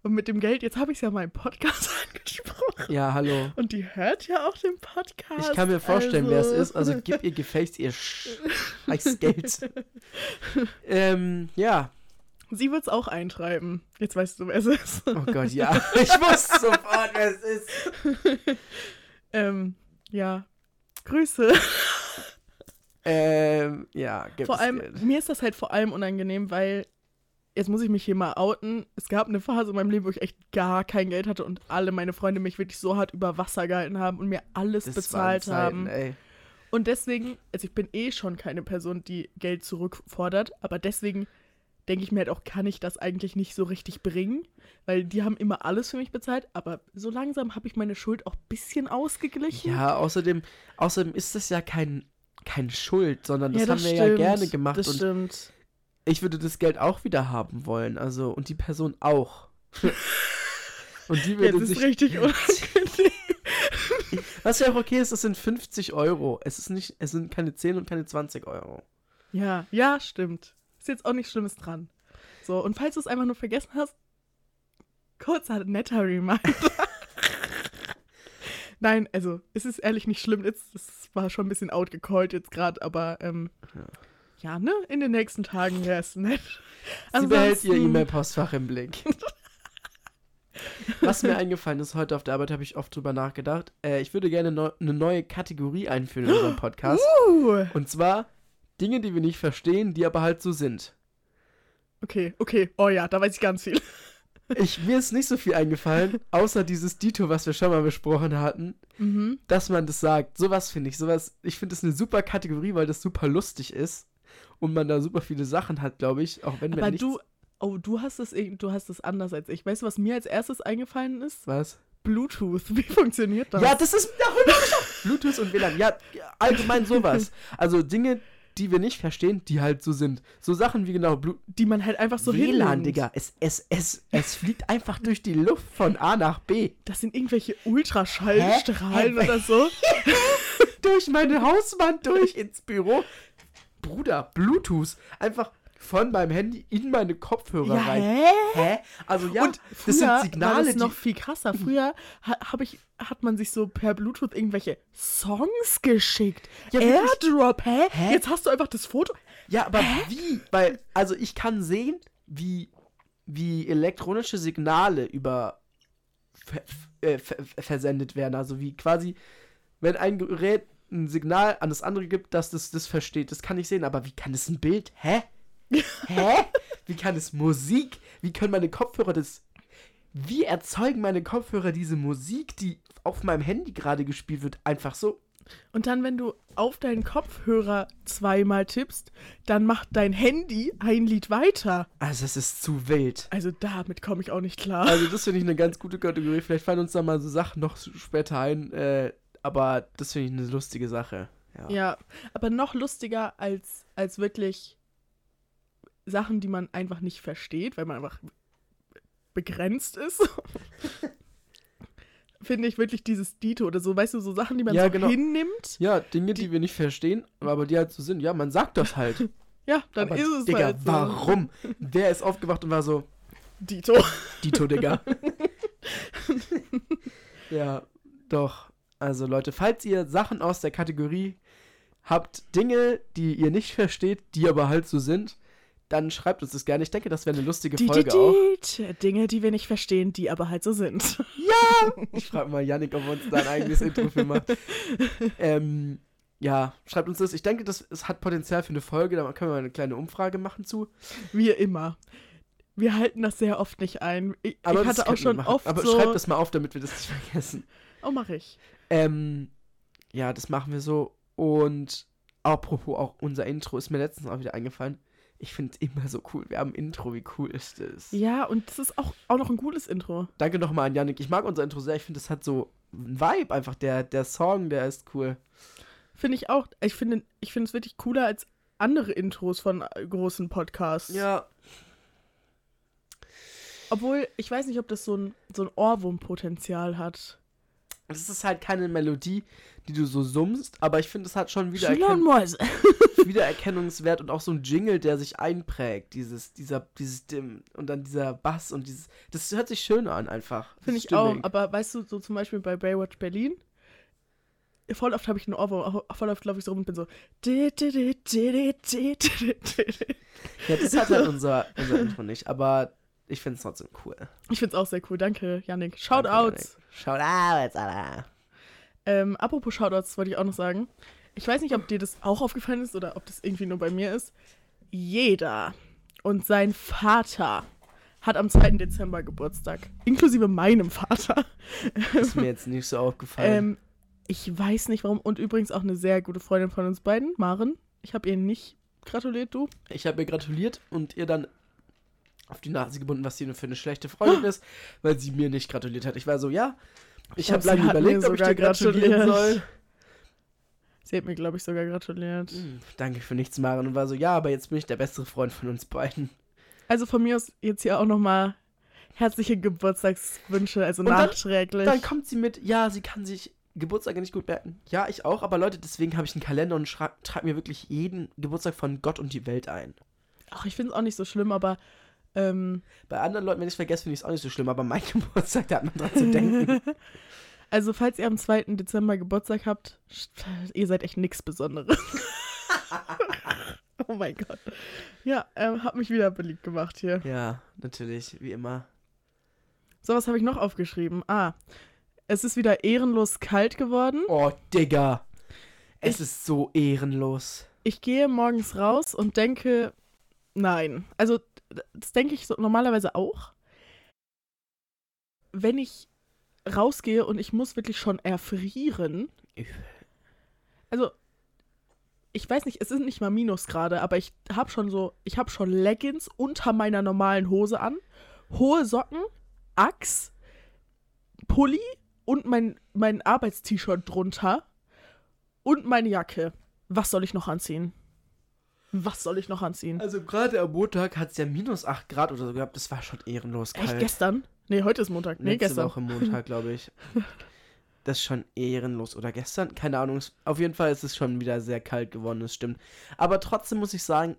Und mit dem Geld, jetzt habe ich es ja mal im Podcast <laughs> angesprochen. ja, hallo. Und die hört ja auch den Podcast. Ich kann mir vorstellen, wer es also- ist. Also gib ihr gefälligst ihr scheiß Geld. <laughs> ähm, ja. Sie wird es auch eintreiben. Jetzt weißt du, wer es ist. Oh Gott, ja. <laughs> Ich wusste sofort, wer es ist. <laughs> ähm, ja. Grüße. <laughs> Ähm, ja, gib Vor allem, Geld. mir ist das halt vor allem unangenehm, weil, jetzt muss ich mich hier mal outen. Es gab eine Phase in meinem Leben, wo ich echt gar kein Geld hatte und alle meine Freunde mich wirklich so hart über Wasser gehalten haben und mir alles Das bezahlt waren haben. Zeiten, ey. Und deswegen, also ich bin eh schon keine Person, die Geld zurückfordert, aber deswegen denke ich mir halt auch, kann ich das eigentlich nicht so richtig bringen, weil die haben immer alles für mich bezahlt, aber so langsam habe ich meine Schuld auch ein bisschen ausgeglichen. Ja, außerdem, außerdem ist das ja kein, kein Schuld, sondern das, Ja, haben wir ja stimmt. gerne gemacht. Das und stimmt. ich würde das Geld auch wieder haben wollen. Also, und die Person auch. <laughs> und die würde Jetzt ist sich. richtig <laughs> unangenehm. Was ja auch okay ist, das sind 50 Euro. Es ist nicht, es sind keine 10 und keine 20 Euro. Ja, ja, stimmt. Ist jetzt auch nichts Schlimmes dran. So, und falls du es einfach nur vergessen hast, kurzer netter Reminder. <laughs> Nein, also, es ist ehrlich nicht schlimm. Jetzt, das war schon ein bisschen outgecallt jetzt gerade, aber ähm, ja. ne? In den nächsten Tagen wäre es <laughs> nett. Sie behält ihr <laughs> E-Mail-Postfach im Blick. Was mir eingefallen ist heute auf der Arbeit, habe ich oft drüber nachgedacht. Äh, ich würde gerne neu- eine neue Kategorie einführen in unserem Podcast. Uh. Und zwar Dinge, die wir nicht verstehen, die aber halt so sind. Okay, okay. Oh ja, da weiß ich ganz viel. <laughs> Ich, mir ist nicht so viel eingefallen, außer dieses Dito, was wir schon mal besprochen hatten, Mhm. dass man das sagt. Sowas finde ich. Sowas, ich finde das eine super Kategorie, weil das super lustig ist und man da super viele Sachen hat, glaube ich. Auch wenn mir Aber nichts, du, oh, du hast es irg- du hast es anders als ich. Weißt du, was mir als erstes eingefallen ist? Was? Bluetooth. <laughs> Wie funktioniert das? Ja, das ist darüber. Bluetooth und WLAN. Ja, allgemein sowas. <laughs> Also Dinge, die wir nicht verstehen, die halt so sind. So Sachen wie genau Blu die man halt einfach so WLAN. Digga. Es, es, es, es fliegt einfach durch die Luft von A nach B. Das sind irgendwelche Ultraschallstrahlen oder so. <laughs> durch meine Hauswand durch ins Büro. Bruder, Bluetooth. Einfach von meinem Handy in meine Kopfhörer Ja, rein. hä? Hä? Also ja, Und das früher sind war Signale, das noch viel krasser. Früher ha, hab ich, hat man sich so per Bluetooth irgendwelche Songs geschickt. Ja? Airdrop, hä? Hä? Jetzt hast du einfach das Foto. Ja, aber wie? Weil, also ich kann sehen, wie, wie elektronische Signale über ver, äh, ver, versendet werden. Also wie quasi, wenn ein Gerät ein Signal an das andere gibt, dass das das versteht. Das kann ich sehen, aber wie kann es ein Bild? Hä? <laughs> Hä? Wie kann es Musik? Wie können meine Kopfhörer das. Wie erzeugen meine Kopfhörer diese Musik, die auf meinem Handy gerade gespielt wird, einfach so? Und dann, wenn du auf deinen Kopfhörer zweimal tippst, dann macht dein Handy ein Lied weiter. Also, es ist zu wild. Also damit komme ich auch nicht klar. Also das finde ich eine ganz gute Kategorie. Vielleicht fallen uns da mal so Sachen noch später ein. Äh, aber das finde ich eine lustige Sache. Ja. Ja, aber noch lustiger als, als wirklich Sachen, die man einfach nicht versteht, weil man einfach begrenzt ist. <laughs> Finde ich wirklich dieses Dito oder so, weißt du, so Sachen, die man Ja, so genau. hinnimmt. Ja, Dinge, die, wir nicht verstehen, aber die halt so sind. Ja, man sagt das halt. <laughs> Ja, dann aber, ist es Digga, halt so. warum? Wer ist aufgewacht und war so, Dito. <laughs> Dito, Digga. ja, doch. Also Leute, falls ihr Sachen aus der Kategorie habt, Dinge, die ihr nicht versteht, die aber halt so sind, dann schreibt uns das gerne. Ich denke, das wäre eine lustige Die, die, Folge auch. die, Dinge, die wir nicht verstehen, die aber halt so sind. Ich frage mal Yannick, ob er uns da ein eigenes Intro für macht. Ähm, ja, schreibt uns das. Ich denke, das es hat Potenzial für eine Folge. Da können wir mal eine kleine Umfrage machen zu. Wie immer. Wir halten das sehr oft nicht ein. Ich, Aber ich das hatte auch schon oft Aber so... schreibt das mal auf, damit wir das nicht vergessen. Oh, mache ich. Ähm, ja, das machen wir so. Und apropos auch unser Intro ist mir letztens auch wieder eingefallen. Ich finde es immer so cool. Wir haben ein Intro, wie cool ist das? Ja, und das ist auch, auch noch ein cooles Intro. Danke nochmal an Yannick. Ich mag unser Intro sehr. Ich finde, es hat so einen Vibe einfach. Der, der Song, der ist cool. Finde ich auch. Ich finde ich finde es wirklich cooler als andere Intros von äh, großen Podcasts. Ja, Obwohl, ich weiß nicht, ob das so ein, so ein Ohrwurmpotenzial hat. Es ist halt keine Melodie, die du so summst, aber ich finde, es hat schon Mäuse. <laughs> <laughs> Wiedererkennungswert und auch so ein Jingle, der sich einprägt. Dieses, dieser, dieses Dim und dann dieser Bass und dieses. Das hört sich schön an einfach. Finde ich auch. stimmig. Aber weißt du, so zum Beispiel bei Baywatch Berlin, voll oft habe ich einen Ohrwurm, voll oft laufe ich so rum und bin so. <laughs> Ja, das hat halt unser, unser Intro nicht, aber ich finde es trotzdem cool. Ich finde es auch sehr cool. Danke, Yannick. Shoutouts. Shoutouts, Alter. Ähm, apropos Shoutouts wollte ich auch noch sagen. Ich weiß nicht, ob dir das auch aufgefallen ist oder ob das irgendwie nur bei mir ist. Jeder und sein Vater hat am 2. Dezember Geburtstag. Inklusive meinem Vater. Ist mir <laughs> jetzt nicht so aufgefallen. Ähm, ich weiß nicht warum. Und übrigens auch eine sehr gute Freundin von uns beiden, Maren. Ich habe ihr nicht gratuliert, du. ich habe ihr gratuliert und ihr dann auf die Nase gebunden, was sie für eine schlechte Freundin <gasps> ist, weil sie mir nicht gratuliert hat. Ich war so, ja, ich glaub, habe lange überlegt, ob ich dir gratulieren soll. Sie hat mir, glaube ich, sogar gratuliert. Hm, danke für nichts, Maren. Und war so, ja, aber jetzt bin ich der bessere Freund von uns beiden. Also von mir aus jetzt hier auch nochmal herzliche Geburtstagswünsche, also Und dann- nachträglich. Dann kommt sie mit, ja, sie kann sich Geburtstage nicht gut merken. Ja, ich auch, aber Leute, deswegen habe ich einen Kalender und trage mir wirklich jeden Geburtstag von Gott und die Welt ein. Ach, ich finde es auch nicht so schlimm, aber ähm, Bei anderen Leuten, wenn ich es vergesse, finde ich es auch nicht so schlimm, aber mein <laughs> Geburtstag, da hat man dran zu denken. <laughs> also falls ihr am 2. Dezember Geburtstag habt, <laughs> ihr seid echt nichts Besonderes. oh mein Gott. Ja, ähm, hab mich wieder beliebt gemacht hier. ja, natürlich, wie immer. So, was habe ich noch aufgeschrieben? Ah, es ist wieder ehrenlos kalt geworden. Oh, Digga. Es Ich- ist so ehrenlos. Ich gehe morgens raus und denke, nein. Also, das denke ich so normalerweise auch. Wenn ich rausgehe und ich muss wirklich schon erfrieren. Also, ich weiß nicht, es sind nicht mal Minusgrade, aber ich habe schon so, ich habe schon Leggings unter meiner normalen Hose an, hohe Socken, Axt, Pulli und mein, mein Arbeitst-T-Shirt drunter und meine Jacke. Was soll ich noch anziehen? Was soll ich noch anziehen? Also gerade am Montag hat es ja minus 8 Grad oder so gehabt. Das war schon ehrenlos kalt. Echt gestern? Nee, heute ist Montag. Nee, Letzte gestern. Woche Montag, glaube ich. <laughs> Das ist schon ehrenlos. Oder gestern? Keine Ahnung. Auf jeden Fall ist es schon wieder sehr kalt geworden, das stimmt. Aber trotzdem muss ich sagen,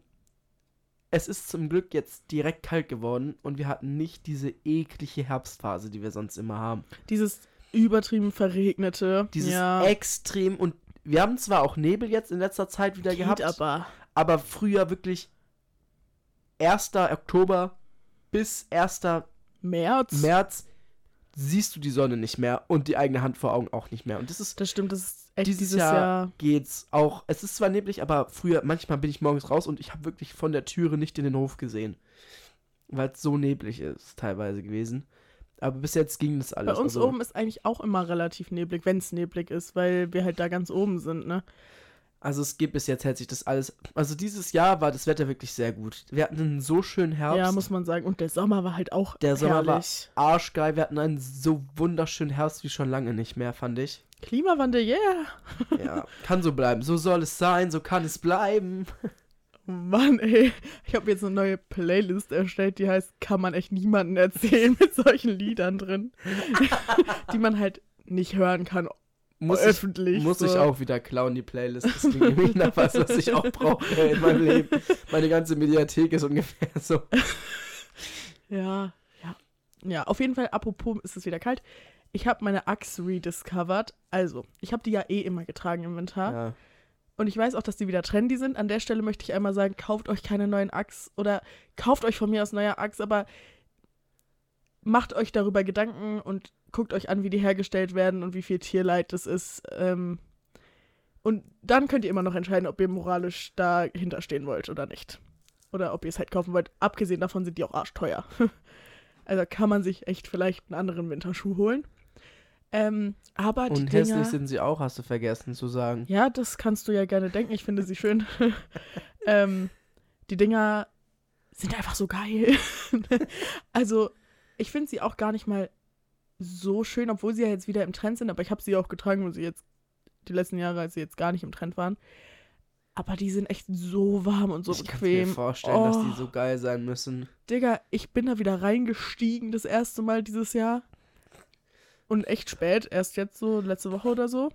es ist zum Glück jetzt direkt kalt geworden und wir hatten nicht diese eklige Herbstphase, die wir sonst immer haben. Dieses übertrieben verregnete. Dieses ja, extrem und wir haben zwar auch Nebel jetzt in letzter Zeit wieder geht gehabt, aber. Aber früher wirklich 1. Oktober bis 1. März. März siehst du die Sonne nicht mehr und die eigene Hand vor Augen auch nicht mehr. Und das ist Das stimmt, das ist echt Dieses dieses, Jahr- Jahr. geht's auch. Es ist zwar neblig, aber früher, manchmal bin ich morgens raus und ich habe wirklich von der Türe nicht in den Hof gesehen. Weil es so neblig ist, teilweise gewesen. Aber bis jetzt ging das Bei alles. uns also, oben ist eigentlich auch immer relativ neblig, wenn es neblig ist, weil wir halt da ganz oben sind, ne? Also es geht bis jetzt hält sich das alles. Also dieses Jahr war das Wetter wirklich sehr gut. Wir hatten einen so schönen Herbst. Ja, muss man sagen. Und der Sommer war halt auch Der Sommer war- herrlich. arschgeil. Wir hatten einen so wunderschönen Herbst wie schon lange nicht mehr, fand ich. Klimawandel, yeah. Ja, kann so bleiben. So soll es sein, so kann es bleiben. Mann, ey. Ich habe jetzt eine neue Playlist erstellt, die heißt Kann man echt niemanden erzählen mit solchen Liedern drin. <laughs> die man halt nicht hören kann Muss ich öffentlich. Muss so. ich auch wieder klauen, die Playlist. Das klingt nämlich nach was, was ich auch brauche in meinem Leben. Meine ganze Mediathek ist ungefähr so. <laughs> Ja, ja. Ja, auf jeden Fall, apropos, ist es wieder kalt. Ich habe meine Axe rediscovered. Also, ich habe die ja eh immer getragen im Winter. Ja. Und ich weiß auch, dass die wieder trendy sind. An der Stelle möchte ich einmal sagen, kauft euch keine neuen Axe oder kauft euch von mir aus neue Axe, aber macht euch darüber Gedanken und guckt euch an, wie die hergestellt werden und wie viel Tierleid das ist. Ähm, und dann könnt ihr immer noch entscheiden, ob ihr moralisch dahinter stehen wollt oder nicht. Oder ob ihr es halt kaufen wollt. Abgesehen davon sind die auch arschteuer. <laughs> also kann man sich echt vielleicht einen anderen Winterschuh holen. Ähm, aber die Und Dinger, hässlich sind sie auch, hast du vergessen zu sagen. ja, das kannst du ja gerne denken. Ich finde sie schön. <laughs> ähm, die Dinger sind einfach so geil. <laughs> also, ich finde sie auch gar nicht mal so schön, obwohl sie ja jetzt wieder im Trend sind. Aber ich habe sie auch getragen, wo sie jetzt die letzten Jahre, als sie jetzt gar nicht im Trend waren. Aber die sind echt so warm und so ich kann mir bequem. vorstellen, dass die Oh. so geil sein müssen. Digga, ich bin da wieder reingestiegen das erste Mal dieses Jahr. Und echt spät, erst jetzt so, letzte Woche oder so.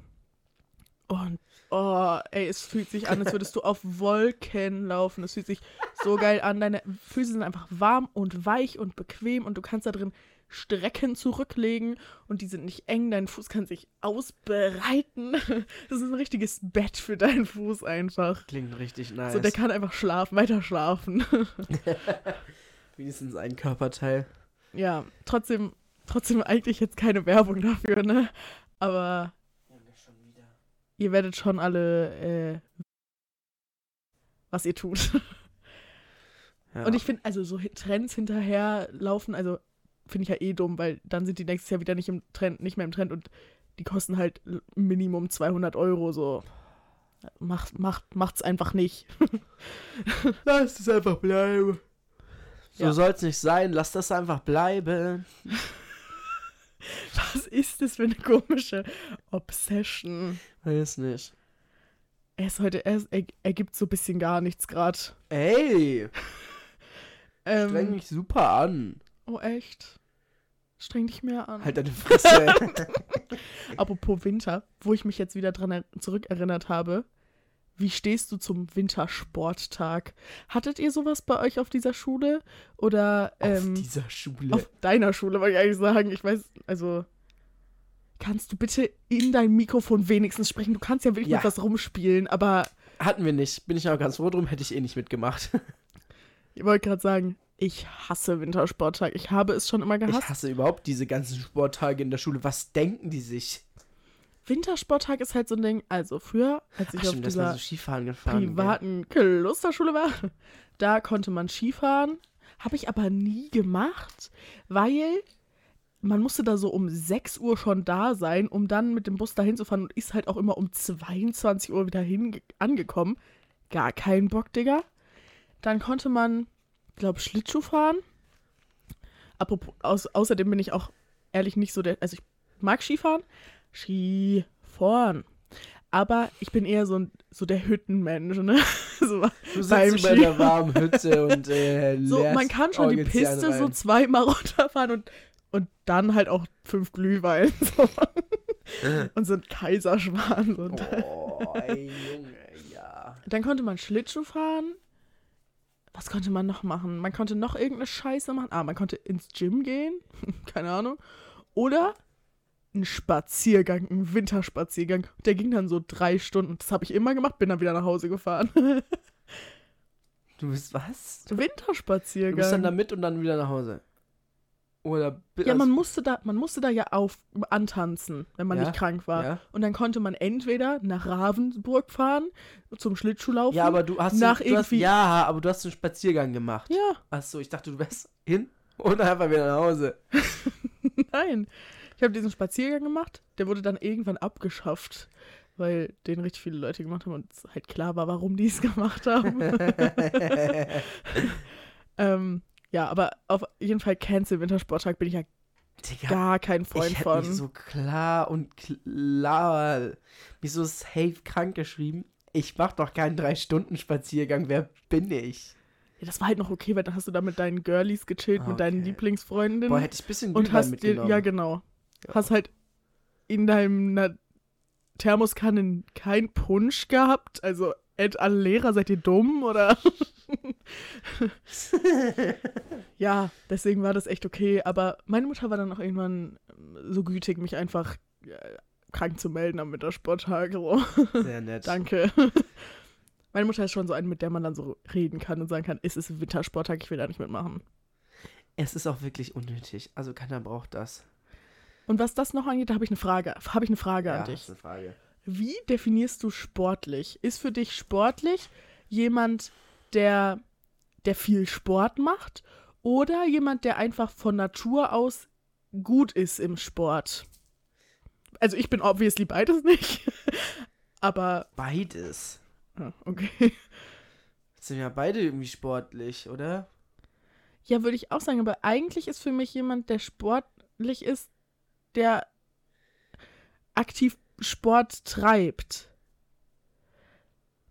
Und, oh, ey, es fühlt sich an, als würdest du auf Wolken laufen. Es fühlt sich so geil an. Deine Füße sind einfach warm und weich und bequem und du kannst da drin Strecken zurücklegen und die sind nicht eng. Dein Fuß kann sich ausbreiten. <laughs> Das ist ein richtiges Bett für deinen Fuß einfach. Klingt richtig nice. So, der kann einfach schlafen, weiter schlafen. <laughs> Wenigstens ein Körperteil. ja, trotzdem, trotzdem eigentlich jetzt keine Werbung dafür, ne? Aber ihr werdet schon alle, äh, was ihr tut. Ja. Und ich finde, also so Trends hinterher laufen, also finde ich ja eh dumm, weil dann sind die nächstes Jahr wieder nicht im Trend, nicht mehr im Trend und die kosten halt Minimum 200 Euro, so. Macht, macht, macht's einfach nicht. <laughs> Lass es einfach bleiben. So Ja. soll's nicht sein. Lass das einfach bleiben. <laughs> Was ist das für eine komische Obsession? Weiß nicht. Er ist heute, er, er, er gibt so ein bisschen gar nichts gerade. Ey, <laughs> streng Ähm, mich super an. oh, echt? Streng dich mehr an. Halt deine Fresse. <laughs> Apropos Winter, wo ich mich jetzt wieder dran er zurückerinnert habe. Wie stehst du zum Wintersporttag? Hattet ihr sowas bei euch auf dieser Schule? Oder ähm, Auf dieser Schule. auf deiner Schule, wollte ich eigentlich sagen. Ich weiß, also. Kannst du bitte in dein Mikrofon wenigstens sprechen? Du kannst ja wirklich Ja. mit was rumspielen, aber Hatten wir nicht. Bin ich auch ganz froh drum, hätte ich eh nicht mitgemacht. <laughs> ich wollte gerade sagen, Ich hasse Wintersporttag. Ich habe es schon immer Ich gehasst. hasse überhaupt diese ganzen Sporttage in der Schule. Was denken die sich? Wintersporttag ist halt so ein Ding. Also früher, als ich Ach, auf stimmt, dieser so Skifahren gefahren gell? privaten Klosterschule war, <laughs> da konnte man Skifahren. Habe ich aber nie gemacht, weil man musste da so um 6 Uhr schon da sein, um dann mit dem Bus dahin zu fahren und ist halt auch immer um 22 Uhr wieder hin angekommen. Gar keinen Bock, Digga. Dann konnte man, glaube Schlittschuh fahren. Apropos, aus, außerdem bin ich auch ehrlich nicht so der, also ich mag Skifahren. Skifahren. Aber ich bin eher so, ein, so der Hüttenmensch, ne? <laughs> so, Du beim sitzt über der warmen Hütte und äh, <laughs> so, man kann schon die Piste so zweimal <laughs> runterfahren und, und dann halt auch fünf Glühwein. So. und so ein Kaiserschwan. Und Oh, Junge, ja. Dann konnte man Schlittschuh fahren. Was konnte man noch machen? Man konnte noch irgendeine Scheiße machen. Ah, man konnte ins Gym gehen. <laughs> Keine Ahnung. Oder ein Spaziergang, ein Winterspaziergang. Der ging dann so drei Stunden. Das habe ich immer gemacht, bin dann wieder nach Hause gefahren. Du bist was? Du Winterspaziergang. bist dann da mit und dann wieder nach Hause. Oder ja, also- man musste da, man musste da ja auf antanzen, wenn man Ja, nicht krank war. ja. Und dann konnte man entweder nach Ravensburg fahren zum Schlittschuhlaufen. Ja, aber du hast, nach du hast irgendwie- ja, aber du hast einen Spaziergang gemacht. Ja, Achso, ich dachte, du wärst <laughs> hin und einfach wieder nach Hause. <laughs> nein. Ich habe diesen Spaziergang gemacht. Der wurde dann irgendwann abgeschafft, weil den richtig viele Leute gemacht haben und es halt klar war, warum die es <laughs> gemacht haben. ähm, ja, aber auf jeden Fall Cancel Wintersporttag bin ich ja Digga, gar kein Freund ich hätte von. mich so klar und klar, mich so safe krank geschrieben. Ich mach doch keinen Drei-Stunden-Spaziergang. Wer bin ich? Ja, das war halt noch okay, weil dann hast du da mit deinen Girlies gechillt, mit deinen Okay. Lieblingsfreundinnen. Boah, hätte ich ein bisschen und Glühwein hast dir, mitgenommen. ja genau, Ja. hast halt in deinem Thermoskanne kein Punsch gehabt, also alle Lehrer, seid ihr dumm oder? <laughs> ja, deswegen war das echt okay, aber meine Mutter war dann auch irgendwann ähm, so gütig, mich einfach äh, krank zu melden am Wintersporttag. So. Sehr nett. Danke. <laughs> Meine Mutter ist schon so eine, mit der man dann so reden kann und sagen kann, es ist Wintersporttag, ich will da nicht mitmachen. Es ist auch wirklich unnötig. Also keiner braucht das. Und was das noch angeht, da habe ich eine Frage. Habe ich eine Frage ja, an dich. ist eine Frage. Wie definierst du sportlich? Ist für dich sportlich jemand, der, der viel Sport macht oder jemand, der einfach von Natur aus gut ist im Sport? Also ich bin obviously beides nicht. <laughs> Aber, Beides. ah, okay. Jetzt sind ja beide irgendwie sportlich, oder? Ja, würde ich auch sagen, aber eigentlich ist für mich jemand, der sportlich ist, der aktiv Sport treibt.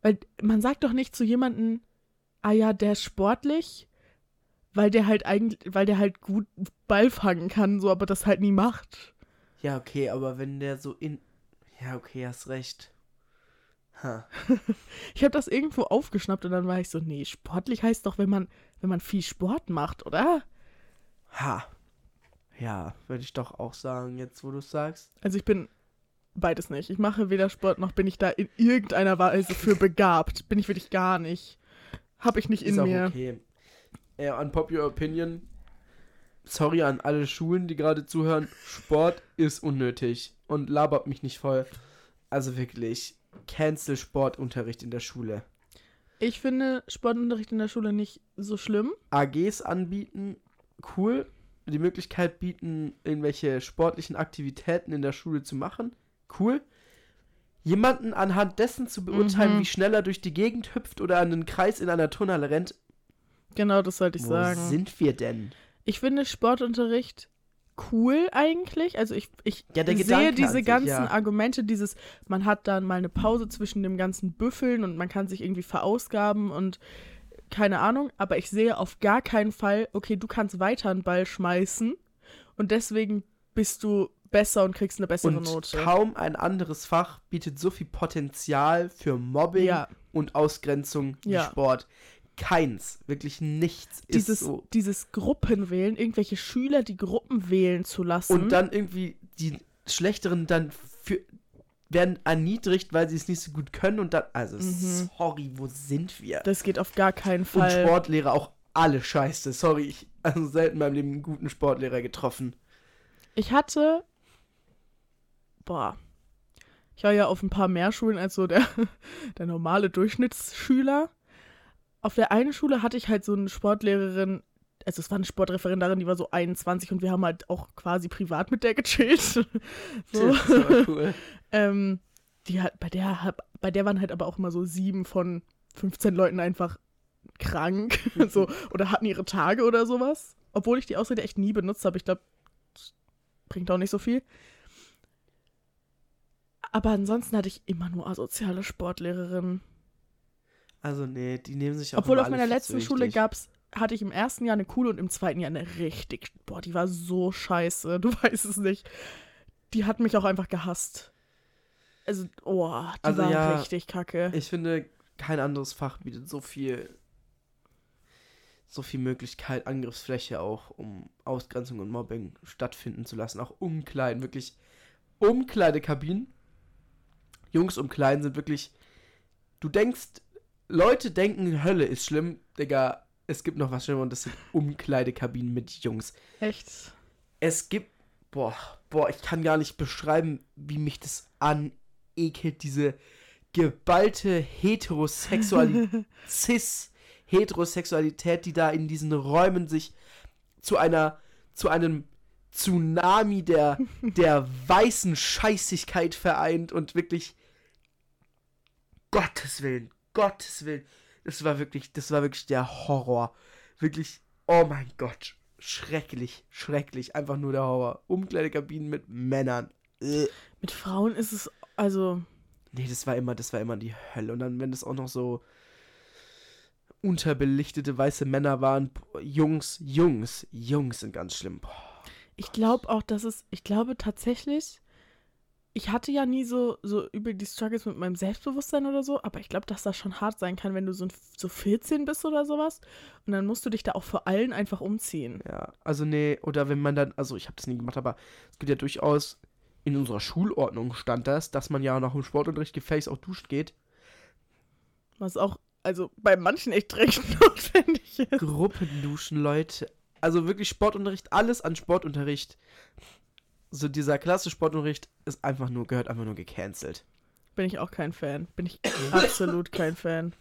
Weil man sagt doch nicht zu jemandem, ah ja, der ist sportlich, weil der halt eigentlich, weil der halt gut Ball fangen kann, so, aber das halt nie macht. Ja, okay, aber wenn der so in. Ja, okay, hast recht. Ha. <laughs> Ich habe das irgendwo aufgeschnappt und dann war ich so, nee, sportlich heißt doch, wenn man, wenn man viel Sport macht, oder? Ha. Ja, würde ich doch auch sagen, jetzt wo du es sagst. Also ich bin beides nicht. Ich mache weder Sport noch bin ich da in irgendeiner Weise für begabt. Bin ich wirklich gar nicht. Habe ich nicht in Ist auch mir. okay. Äh, unpopular opinion. Sorry an alle Schulen, die gerade zuhören. Sport ist unnötig und labert mich nicht voll. Also wirklich, cancel Sportunterricht in der Schule. Ich finde Sportunterricht in der Schule nicht so schlimm. AGs anbieten, cool. Die Möglichkeit bieten, irgendwelche sportlichen Aktivitäten in der Schule zu machen, cool. Jemanden anhand dessen zu beurteilen, Mhm. wie schnell er durch die Gegend hüpft oder an einen Kreis in einer Turnhalle rennt, Genau, das sollte ich wo sagen. sind wir denn? Ich finde Sportunterricht cool eigentlich. Also ich, ich Ja, sehe diese sich, ganzen ja. Argumente, dieses, man hat dann mal eine Pause zwischen dem ganzen Büffeln und man kann sich irgendwie verausgaben und keine Ahnung, aber ich sehe auf gar keinen Fall, okay, du kannst weiter einen Ball schmeißen und deswegen bist du besser und kriegst eine bessere Und Note. kaum ein anderes Fach bietet so viel Potenzial für Mobbing Ja. und Ausgrenzung wie Ja. Sport. Keins, wirklich nichts Dieses, ist so. dieses Gruppenwählen, irgendwelche Schüler, die Gruppen wählen zu lassen. Und dann irgendwie die Schlechteren dann für, werden erniedrigt, weil sie es nicht so gut können und dann, also Mhm. sorry, wo sind wir? das geht auf gar keinen Und Fall. Sportlehrer auch alle scheiße. Sorry, ich also selten in meinem Leben einen guten Sportlehrer getroffen. Ich hatte. Boah. Ich war ja auf ein paar mehr Schulen als so der, <laughs> der normale Durchschnittsschüler. Auf der einen Schule hatte ich halt so eine Sportlehrerin, also es war eine Sportreferendarin, die war so 21 und wir haben halt auch quasi privat mit der gechillt. <laughs> so. <laughs> Das war cool. ähm, die hat, bei der, bei der waren halt aber auch immer so sieben von 15 Leuten einfach krank. so, oder hatten ihre Tage oder sowas. Obwohl ich die Ausrede echt nie benutzt habe. Ich glaube, bringt auch nicht so viel. Aber ansonsten hatte ich immer nur asoziale Sportlehrerinnen. Also nee, die nehmen sich auch Obwohl auf meiner letzten Schule wichtig. gab's, hatte ich im ersten Jahr eine coole und im zweiten Jahr eine richtig, boah, die war so scheiße, <laughs> du weißt es nicht. Die hat mich auch einfach gehasst. Also, oh, die Also war ja, richtig kacke. Ich finde, kein anderes Fach bietet so viel so viel Möglichkeit, Angriffsfläche auch, um Ausgrenzung und Mobbing stattfinden zu lassen. Auch Umkleiden, wirklich Umkleidekabinen. Jungs umkleiden sind wirklich. Du denkst, Leute denken, Hölle ist schlimm, Digga. Es gibt noch was Schlimmer und das sind Umkleidekabinen mit Jungs. Echt. Es gibt, boah, boah, ich kann gar nicht beschreiben, wie mich das anekelt, diese geballte <laughs> Heterosexualität, Cis-Heterosexualität, die da in diesen Räumen sich zu einer, zu einem Tsunami der, der weißen Scheißigkeit vereint und wirklich Gottes Willen, Gottes Willen. Das war wirklich, das war wirklich der Horror. Wirklich, oh mein Gott. Schrecklich, schrecklich. Einfach nur der Horror. Umkleidekabinen mit Männern. Äh. Mit Frauen ist es, also, Nee, das war immer, das war immer die Hölle. Und dann, wenn es auch noch so unterbelichtete weiße Männer waren, Jungs, Jungs, Jungs sind ganz schlimm. Boah. ich glaube auch, dass es, ich glaube tatsächlich, ich hatte ja nie so, so über die Struggles mit meinem Selbstbewusstsein oder so, aber ich glaube, dass das schon hart sein kann, wenn du so, ein- so 14 bist oder sowas. Und dann musst du dich da auch vor allen einfach umziehen. Ja, also nee, oder wenn man dann, also ich habe das nie gemacht, aber es gibt ja durchaus, in unserer Schulordnung stand das, dass man ja nach dem Sportunterricht gefälligst auch duschen geht. Was auch, also bei manchen echt dringend <laughs> notwendig ist. Gruppenduschen, Leute. Also wirklich Sportunterricht, alles an Sportunterricht. So dieser klasse Sportunterricht ist einfach nur, gehört einfach nur gecancelt. Bin ich auch kein Fan. Bin ich <laughs> absolut kein Fan.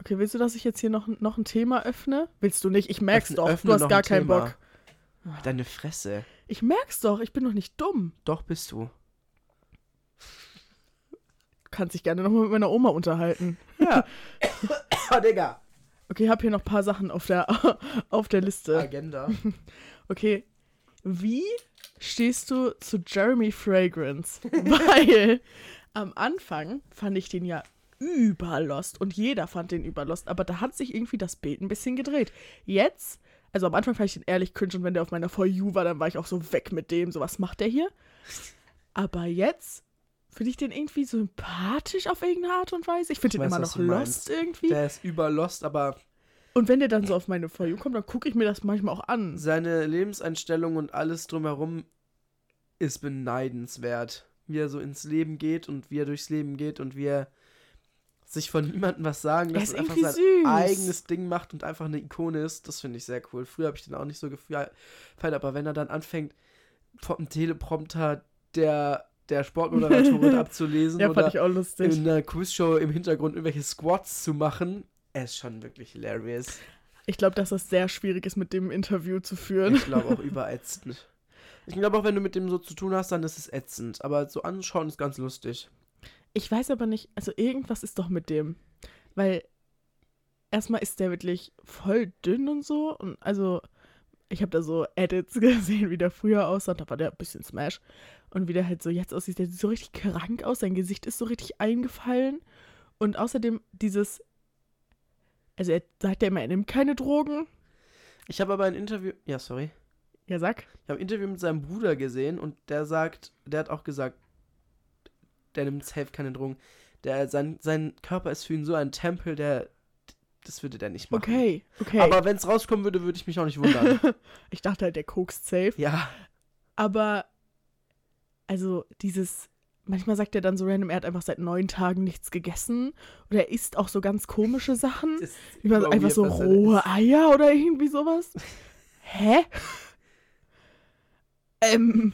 Okay, willst du, dass ich jetzt hier noch, noch ein Thema öffne? Willst du nicht? Ich merk's Öffne- doch. öffne Du hast gar ein keinen Thema. Bock. Deine Fresse. Ich merk's doch. Ich bin doch nicht dumm. Doch bist du. Du kannst dich gerne nochmal mit meiner Oma unterhalten. Ja. <coughs> oh, Digga. Okay, ich habe hier noch ein paar Sachen auf der, <laughs> auf der Liste. Agenda. <laughs> Okay, wie stehst du zu Jeremy Fragrance? <laughs> Weil am Anfang fand ich den ja überlost und jeder fand den überlost, aber da hat sich irgendwie das Bild ein bisschen gedreht. Jetzt, also am Anfang fand ich den ehrlich cringe und wenn der auf meiner For You war, dann war ich auch so weg mit dem, so was macht der hier? Aber jetzt finde ich den irgendwie sympathisch auf irgendeine Art und Weise. Ich finde den weiß, immer noch du meinst. lost irgendwie. Der ist überlost, aber Und wenn der dann so auf meine For You kommt, dann gucke ich mir das manchmal auch an. seine Lebenseinstellung und alles drumherum ist beneidenswert. Wie er so ins Leben geht und wie er durchs Leben geht und wie er sich von niemandem was sagen lässt und einfach sein süß. eigenes Ding macht und einfach eine Ikone ist. Das finde ich sehr cool. Früher habe ich den auch nicht so gefeiert, aber wenn er dann anfängt, vom Teleprompter der, der Sportmoderatorin <laughs> abzulesen Ja, oder fand ich auch lustig. in einer Quizshow im Hintergrund irgendwelche Squats zu machen, er ist schon wirklich hilarious. Ich glaube, dass das sehr schwierig ist, mit dem Interview zu führen. Ich glaube auch <laughs> überätzend. Ich glaube auch, wenn du mit dem so zu tun hast, dann ist es ätzend. Aber so anschauen ist ganz lustig. Ich weiß aber nicht, also irgendwas ist doch mit dem. Weil erstmal ist der wirklich voll dünn und so. Und also, ich habe da so Edits <laughs> gesehen, wie der früher aussah. Da war der ein bisschen Smash. Und wie der halt so jetzt aussieht, der sieht so richtig krank aus. Sein Gesicht ist so richtig eingefallen. Und außerdem dieses. Also, er sagt ja immer, er nimmt keine Drogen. Ich habe aber ein Interview. Ja, sorry. Ja, sag. Ich habe ein Interview mit seinem Bruder gesehen und der sagt, der hat auch gesagt, der nimmt safe keine Drogen. Der, sein, sein Körper ist für ihn so ein Tempel, der. Das würde der nicht machen. Okay, okay. Aber wenn es rauskommen würde, würde ich mich auch nicht wundern. <laughs> ich dachte halt, der kokst safe. ja. Aber, also, dieses manchmal sagt er dann so random, er hat einfach seit neun Tagen nichts gegessen. Oder er isst auch so ganz komische Sachen. Das Über, Bro, einfach wie so rohe. Eier oder irgendwie sowas. Hä? <laughs> ähm.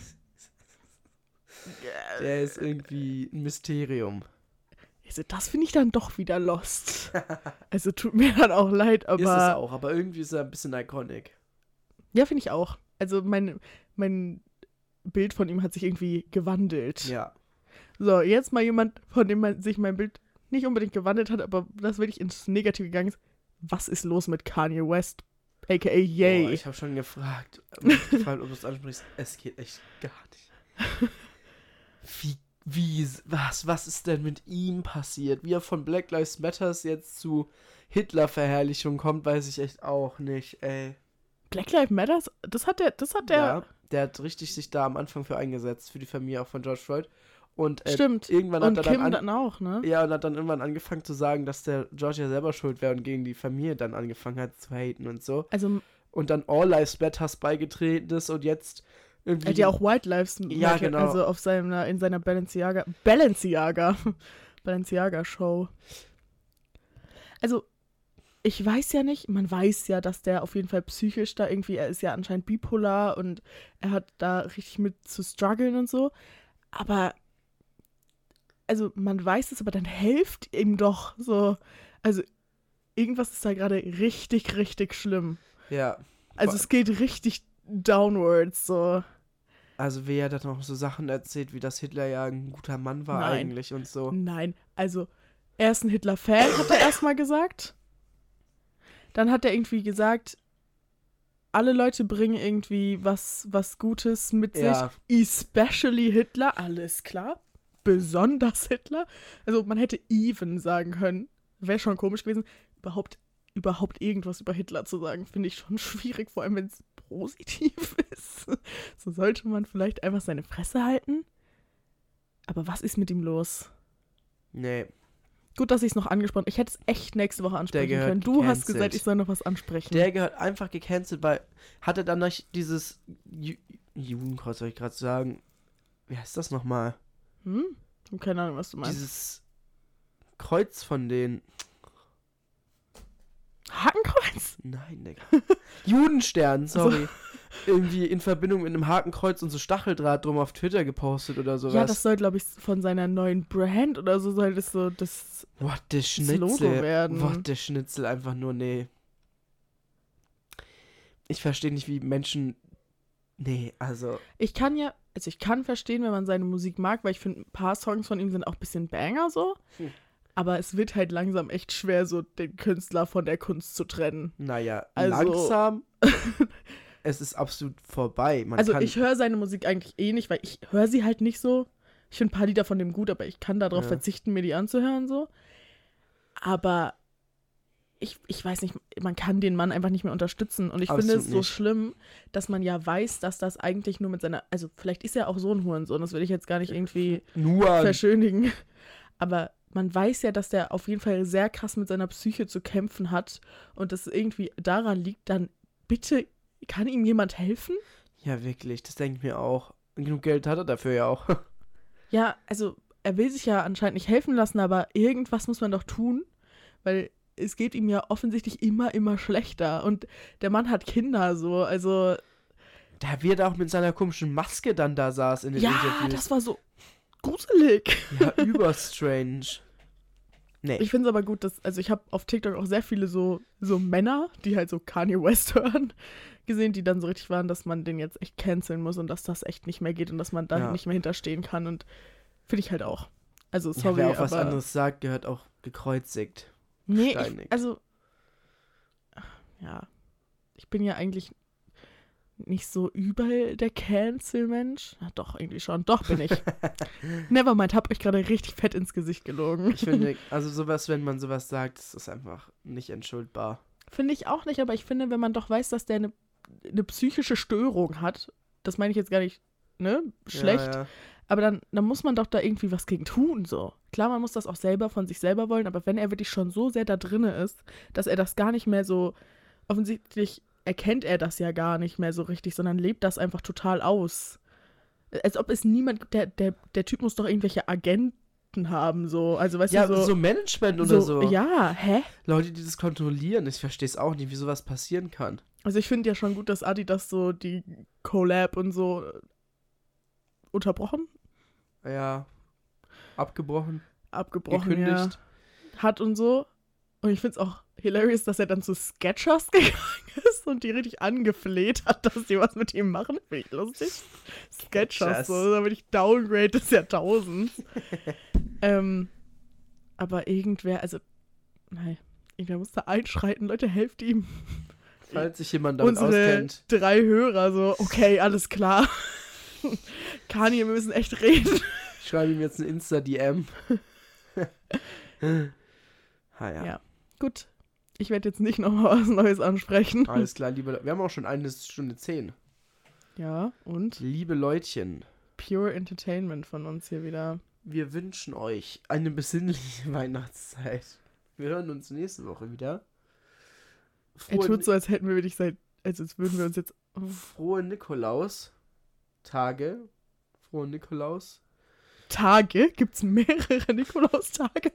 Der ist irgendwie ein Mysterium. Also das finde ich dann doch wieder lost. Also tut mir dann auch leid, aber. ist es auch, aber irgendwie ist er ein bisschen iconic. Ja, finde ich auch. Also mein, mein Bild von ihm hat sich irgendwie gewandelt. Ja. So, jetzt mal jemand, von dem man sich mein Bild nicht unbedingt gewandelt hat, aber das wirklich ins Negative gegangen ist. Was ist los mit Kanye West, aka Yay? Boah, ich habe schon gefragt, gefragt, ob du es ansprichst. Es geht echt gar nicht. <laughs> Wie, wie, was, was ist denn mit ihm passiert? Wie er von Black Lives Matters jetzt zu Hitler-Verherrlichung kommt, weiß ich echt auch nicht, ey. Black Lives Matters, das hat der, das hat der, ja, der hat richtig sich da am Anfang für eingesetzt, für die Familie auch von George Floyd. Und äh, stimmt. irgendwann Und hat er Kim dann, an, dann auch, ne? ja, und hat dann irgendwann angefangen zu sagen, dass der George ja selber schuld wäre und gegen die Familie dann angefangen hat zu haten und so. Also Und dann All Lives Matters beigetreten ist und jetzt irgendwie. er hat ja auch White Lives Ja, Matter, genau. also auf seiner, in seiner Balenciaga, Balenciaga, <laughs> Balenciaga Show. Also, ich weiß ja nicht, man weiß ja, dass der auf jeden Fall psychisch da irgendwie, er ist ja anscheinend bipolar und er hat da richtig mit zu strugglen und so. Aber, also man weiß es, aber dann helft ihm doch so. Also, irgendwas ist da gerade richtig, richtig schlimm. Ja. Also es geht richtig downwards, so. Also, wie er dann noch so Sachen erzählt, wie das Hitler ja ein guter Mann war Nein. eigentlich und so. Nein, also er ist ein Hitler-Fan, hat er erstmal gesagt. Dann hat er irgendwie gesagt, alle Leute bringen irgendwie was, was Gutes mit Ja. sich. Especially Hitler, alles klar. Besonders Hitler. Also man hätte even sagen können. Wäre schon komisch gewesen. Überhaupt, überhaupt irgendwas über Hitler zu sagen, finde ich schon <laughs> schwierig, vor allem wenn es positiv <laughs> ist. So sollte man vielleicht einfach seine Fresse halten. Aber was ist mit ihm los? Nee. Gut, dass ich es noch angesprochen Ich hätte es echt nächste Woche ansprechen können. Du hast gecancelt. gesagt, ich soll noch was ansprechen. Der gehört einfach gecancelt, weil hatte dann noch dieses Ju Judenkreuz, soll ich gerade sagen. Wie heißt das nochmal? Hm? Ich hab keine Ahnung, was du meinst. Dieses Kreuz von denen. Hakenkreuz? Nein, Digga. <laughs> Judenstern, sorry. Irgendwie in Verbindung mit einem Hakenkreuz und so Stacheldraht drum auf Twitter gepostet oder sowas. Ja, das soll, glaube ich, von seiner neuen Brand oder so soll das so das. What the Schnitzel. Logo werden. What the Schnitzel, einfach nur, nee. Ich verstehe nicht, wie Menschen. Nee, also. Ich kann ja, also ich kann verstehen, wenn man seine Musik mag, weil ich finde, ein paar Songs von ihm sind auch ein bisschen Banger so. Hm. Aber es wird halt langsam echt schwer, so den Künstler von der Kunst zu trennen. Naja, Also- langsam. <laughs> es ist absolut vorbei. Man also ich höre seine Musik eigentlich eh nicht, weil ich höre sie halt nicht so. Ich finde ein paar Lieder von dem gut, aber ich kann darauf Ja. verzichten, mir die anzuhören so. Aber ich, ich weiß nicht, man kann den Mann einfach nicht mehr unterstützen. Und ich finde Absolut es so nicht. schlimm, dass man ja weiß, dass das eigentlich nur mit seiner, also vielleicht ist er auch so ein Hurensohn, das will ich jetzt gar nicht irgendwie nur. verschönigen. Aber man weiß ja, dass der auf jeden Fall sehr krass mit seiner Psyche zu kämpfen hat und das irgendwie daran liegt, dann bitte kann ihm jemand helfen? Ja, wirklich, das denke ich mir auch. Genug Geld hat er dafür ja auch. <laughs> Ja, also er will sich ja anscheinend nicht helfen lassen, aber irgendwas muss man doch tun, weil es geht ihm ja offensichtlich immer, immer schlechter und der Mann hat Kinder so, also Da wird auch mit seiner komischen Maske dann da saß in den ja, Interviews. das war so gruselig. ja, überstrange. Nee. Ich finde es aber gut, dass, also ich habe auf TikTok auch sehr viele so, so Männer, die halt so Kanye West <laughs> hören, gesehen, die dann so richtig waren, dass man den jetzt echt canceln muss und dass das echt nicht mehr geht und dass man da Ja. nicht mehr hinterstehen kann und finde ich halt auch. Also ja, sorry, wer auch was anderes sagt, gehört auch gekreuzigt. Nee, ich, also ja, ich bin ja eigentlich nicht so übel der Cancel-Mensch. Ja, doch, irgendwie schon. Doch bin ich. <laughs> Nevermind, hab euch gerade richtig fett ins Gesicht gelogen. Ich finde, <laughs> also sowas, wenn man sowas sagt, das ist einfach nicht entschuldbar. Finde ich auch nicht, aber ich finde, wenn man doch weiß, dass der eine, eine psychische Störung hat, das meine ich jetzt gar nicht, ne, schlecht, Ja, ja. Aber dann, dann muss man doch da irgendwie was gegen tun, so. Klar, man muss das auch selber von sich selber wollen, aber wenn er wirklich schon so sehr da drinne ist, dass er das gar nicht mehr so, offensichtlich erkennt er das ja gar nicht mehr so richtig, sondern lebt das einfach total aus. als ob es niemand, der, der, der Typ muss doch irgendwelche Agenten haben, so, also weißt Ja, du, so, so, Management oder so. Ja, hä? Leute, die das kontrollieren. Ich verstehe es auch nicht, wie sowas passieren kann. Also ich finde ja schon gut, dass Adidas so die Collab und so äh, unterbrochen, Ja. Abgebrochen, abgebrochen ja, gekündigt. hat und so. Und ich finde es auch hilarious, dass er dann zu Sketchers <laughs> gegangen ist und die richtig angefleht hat, dass die was mit ihm machen. Finde ich lustig. Sketchers, so, damit ich Downgrade des Jahrtausends. <laughs> ähm, aber irgendwer, also, nein, irgendwer muss da einschreiten. Leute, helft ihm. Falls sich jemand damit Unsere auskennt. drei Hörer so, okay, alles klar. <laughs> Kani, wir müssen echt reden. Ich schreibe ihm jetzt ein Insta-DM. ah <laughs> ja. Ja. Gut, ich werde jetzt nicht nochmal was Neues ansprechen. Alles klar, liebe Le Wir haben auch schon eine Stunde zehn. Ja, und Liebe Leutchen, Pure Entertainment von uns hier wieder. wir wünschen euch eine besinnliche <laughs> Weihnachtszeit. Wir hören uns nächste Woche wieder. Er Frohe, tut so, als hätten wir wirklich seit, also als würden wir uns jetzt. oh, frohe Nikolaus-Tage. Frohe Nikolaus. Tage? Gibt's mehrere Nikolaustage?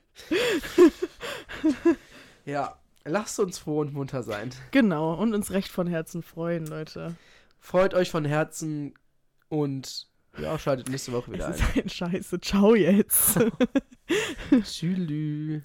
Ja, lasst uns froh und munter sein. Genau, und uns recht von Herzen freuen, Leute. Freut euch von Herzen und ja, schaltet nächste Woche wieder Es ein. ist ein Scheiße. Ciao jetzt. <laughs> Tschüss.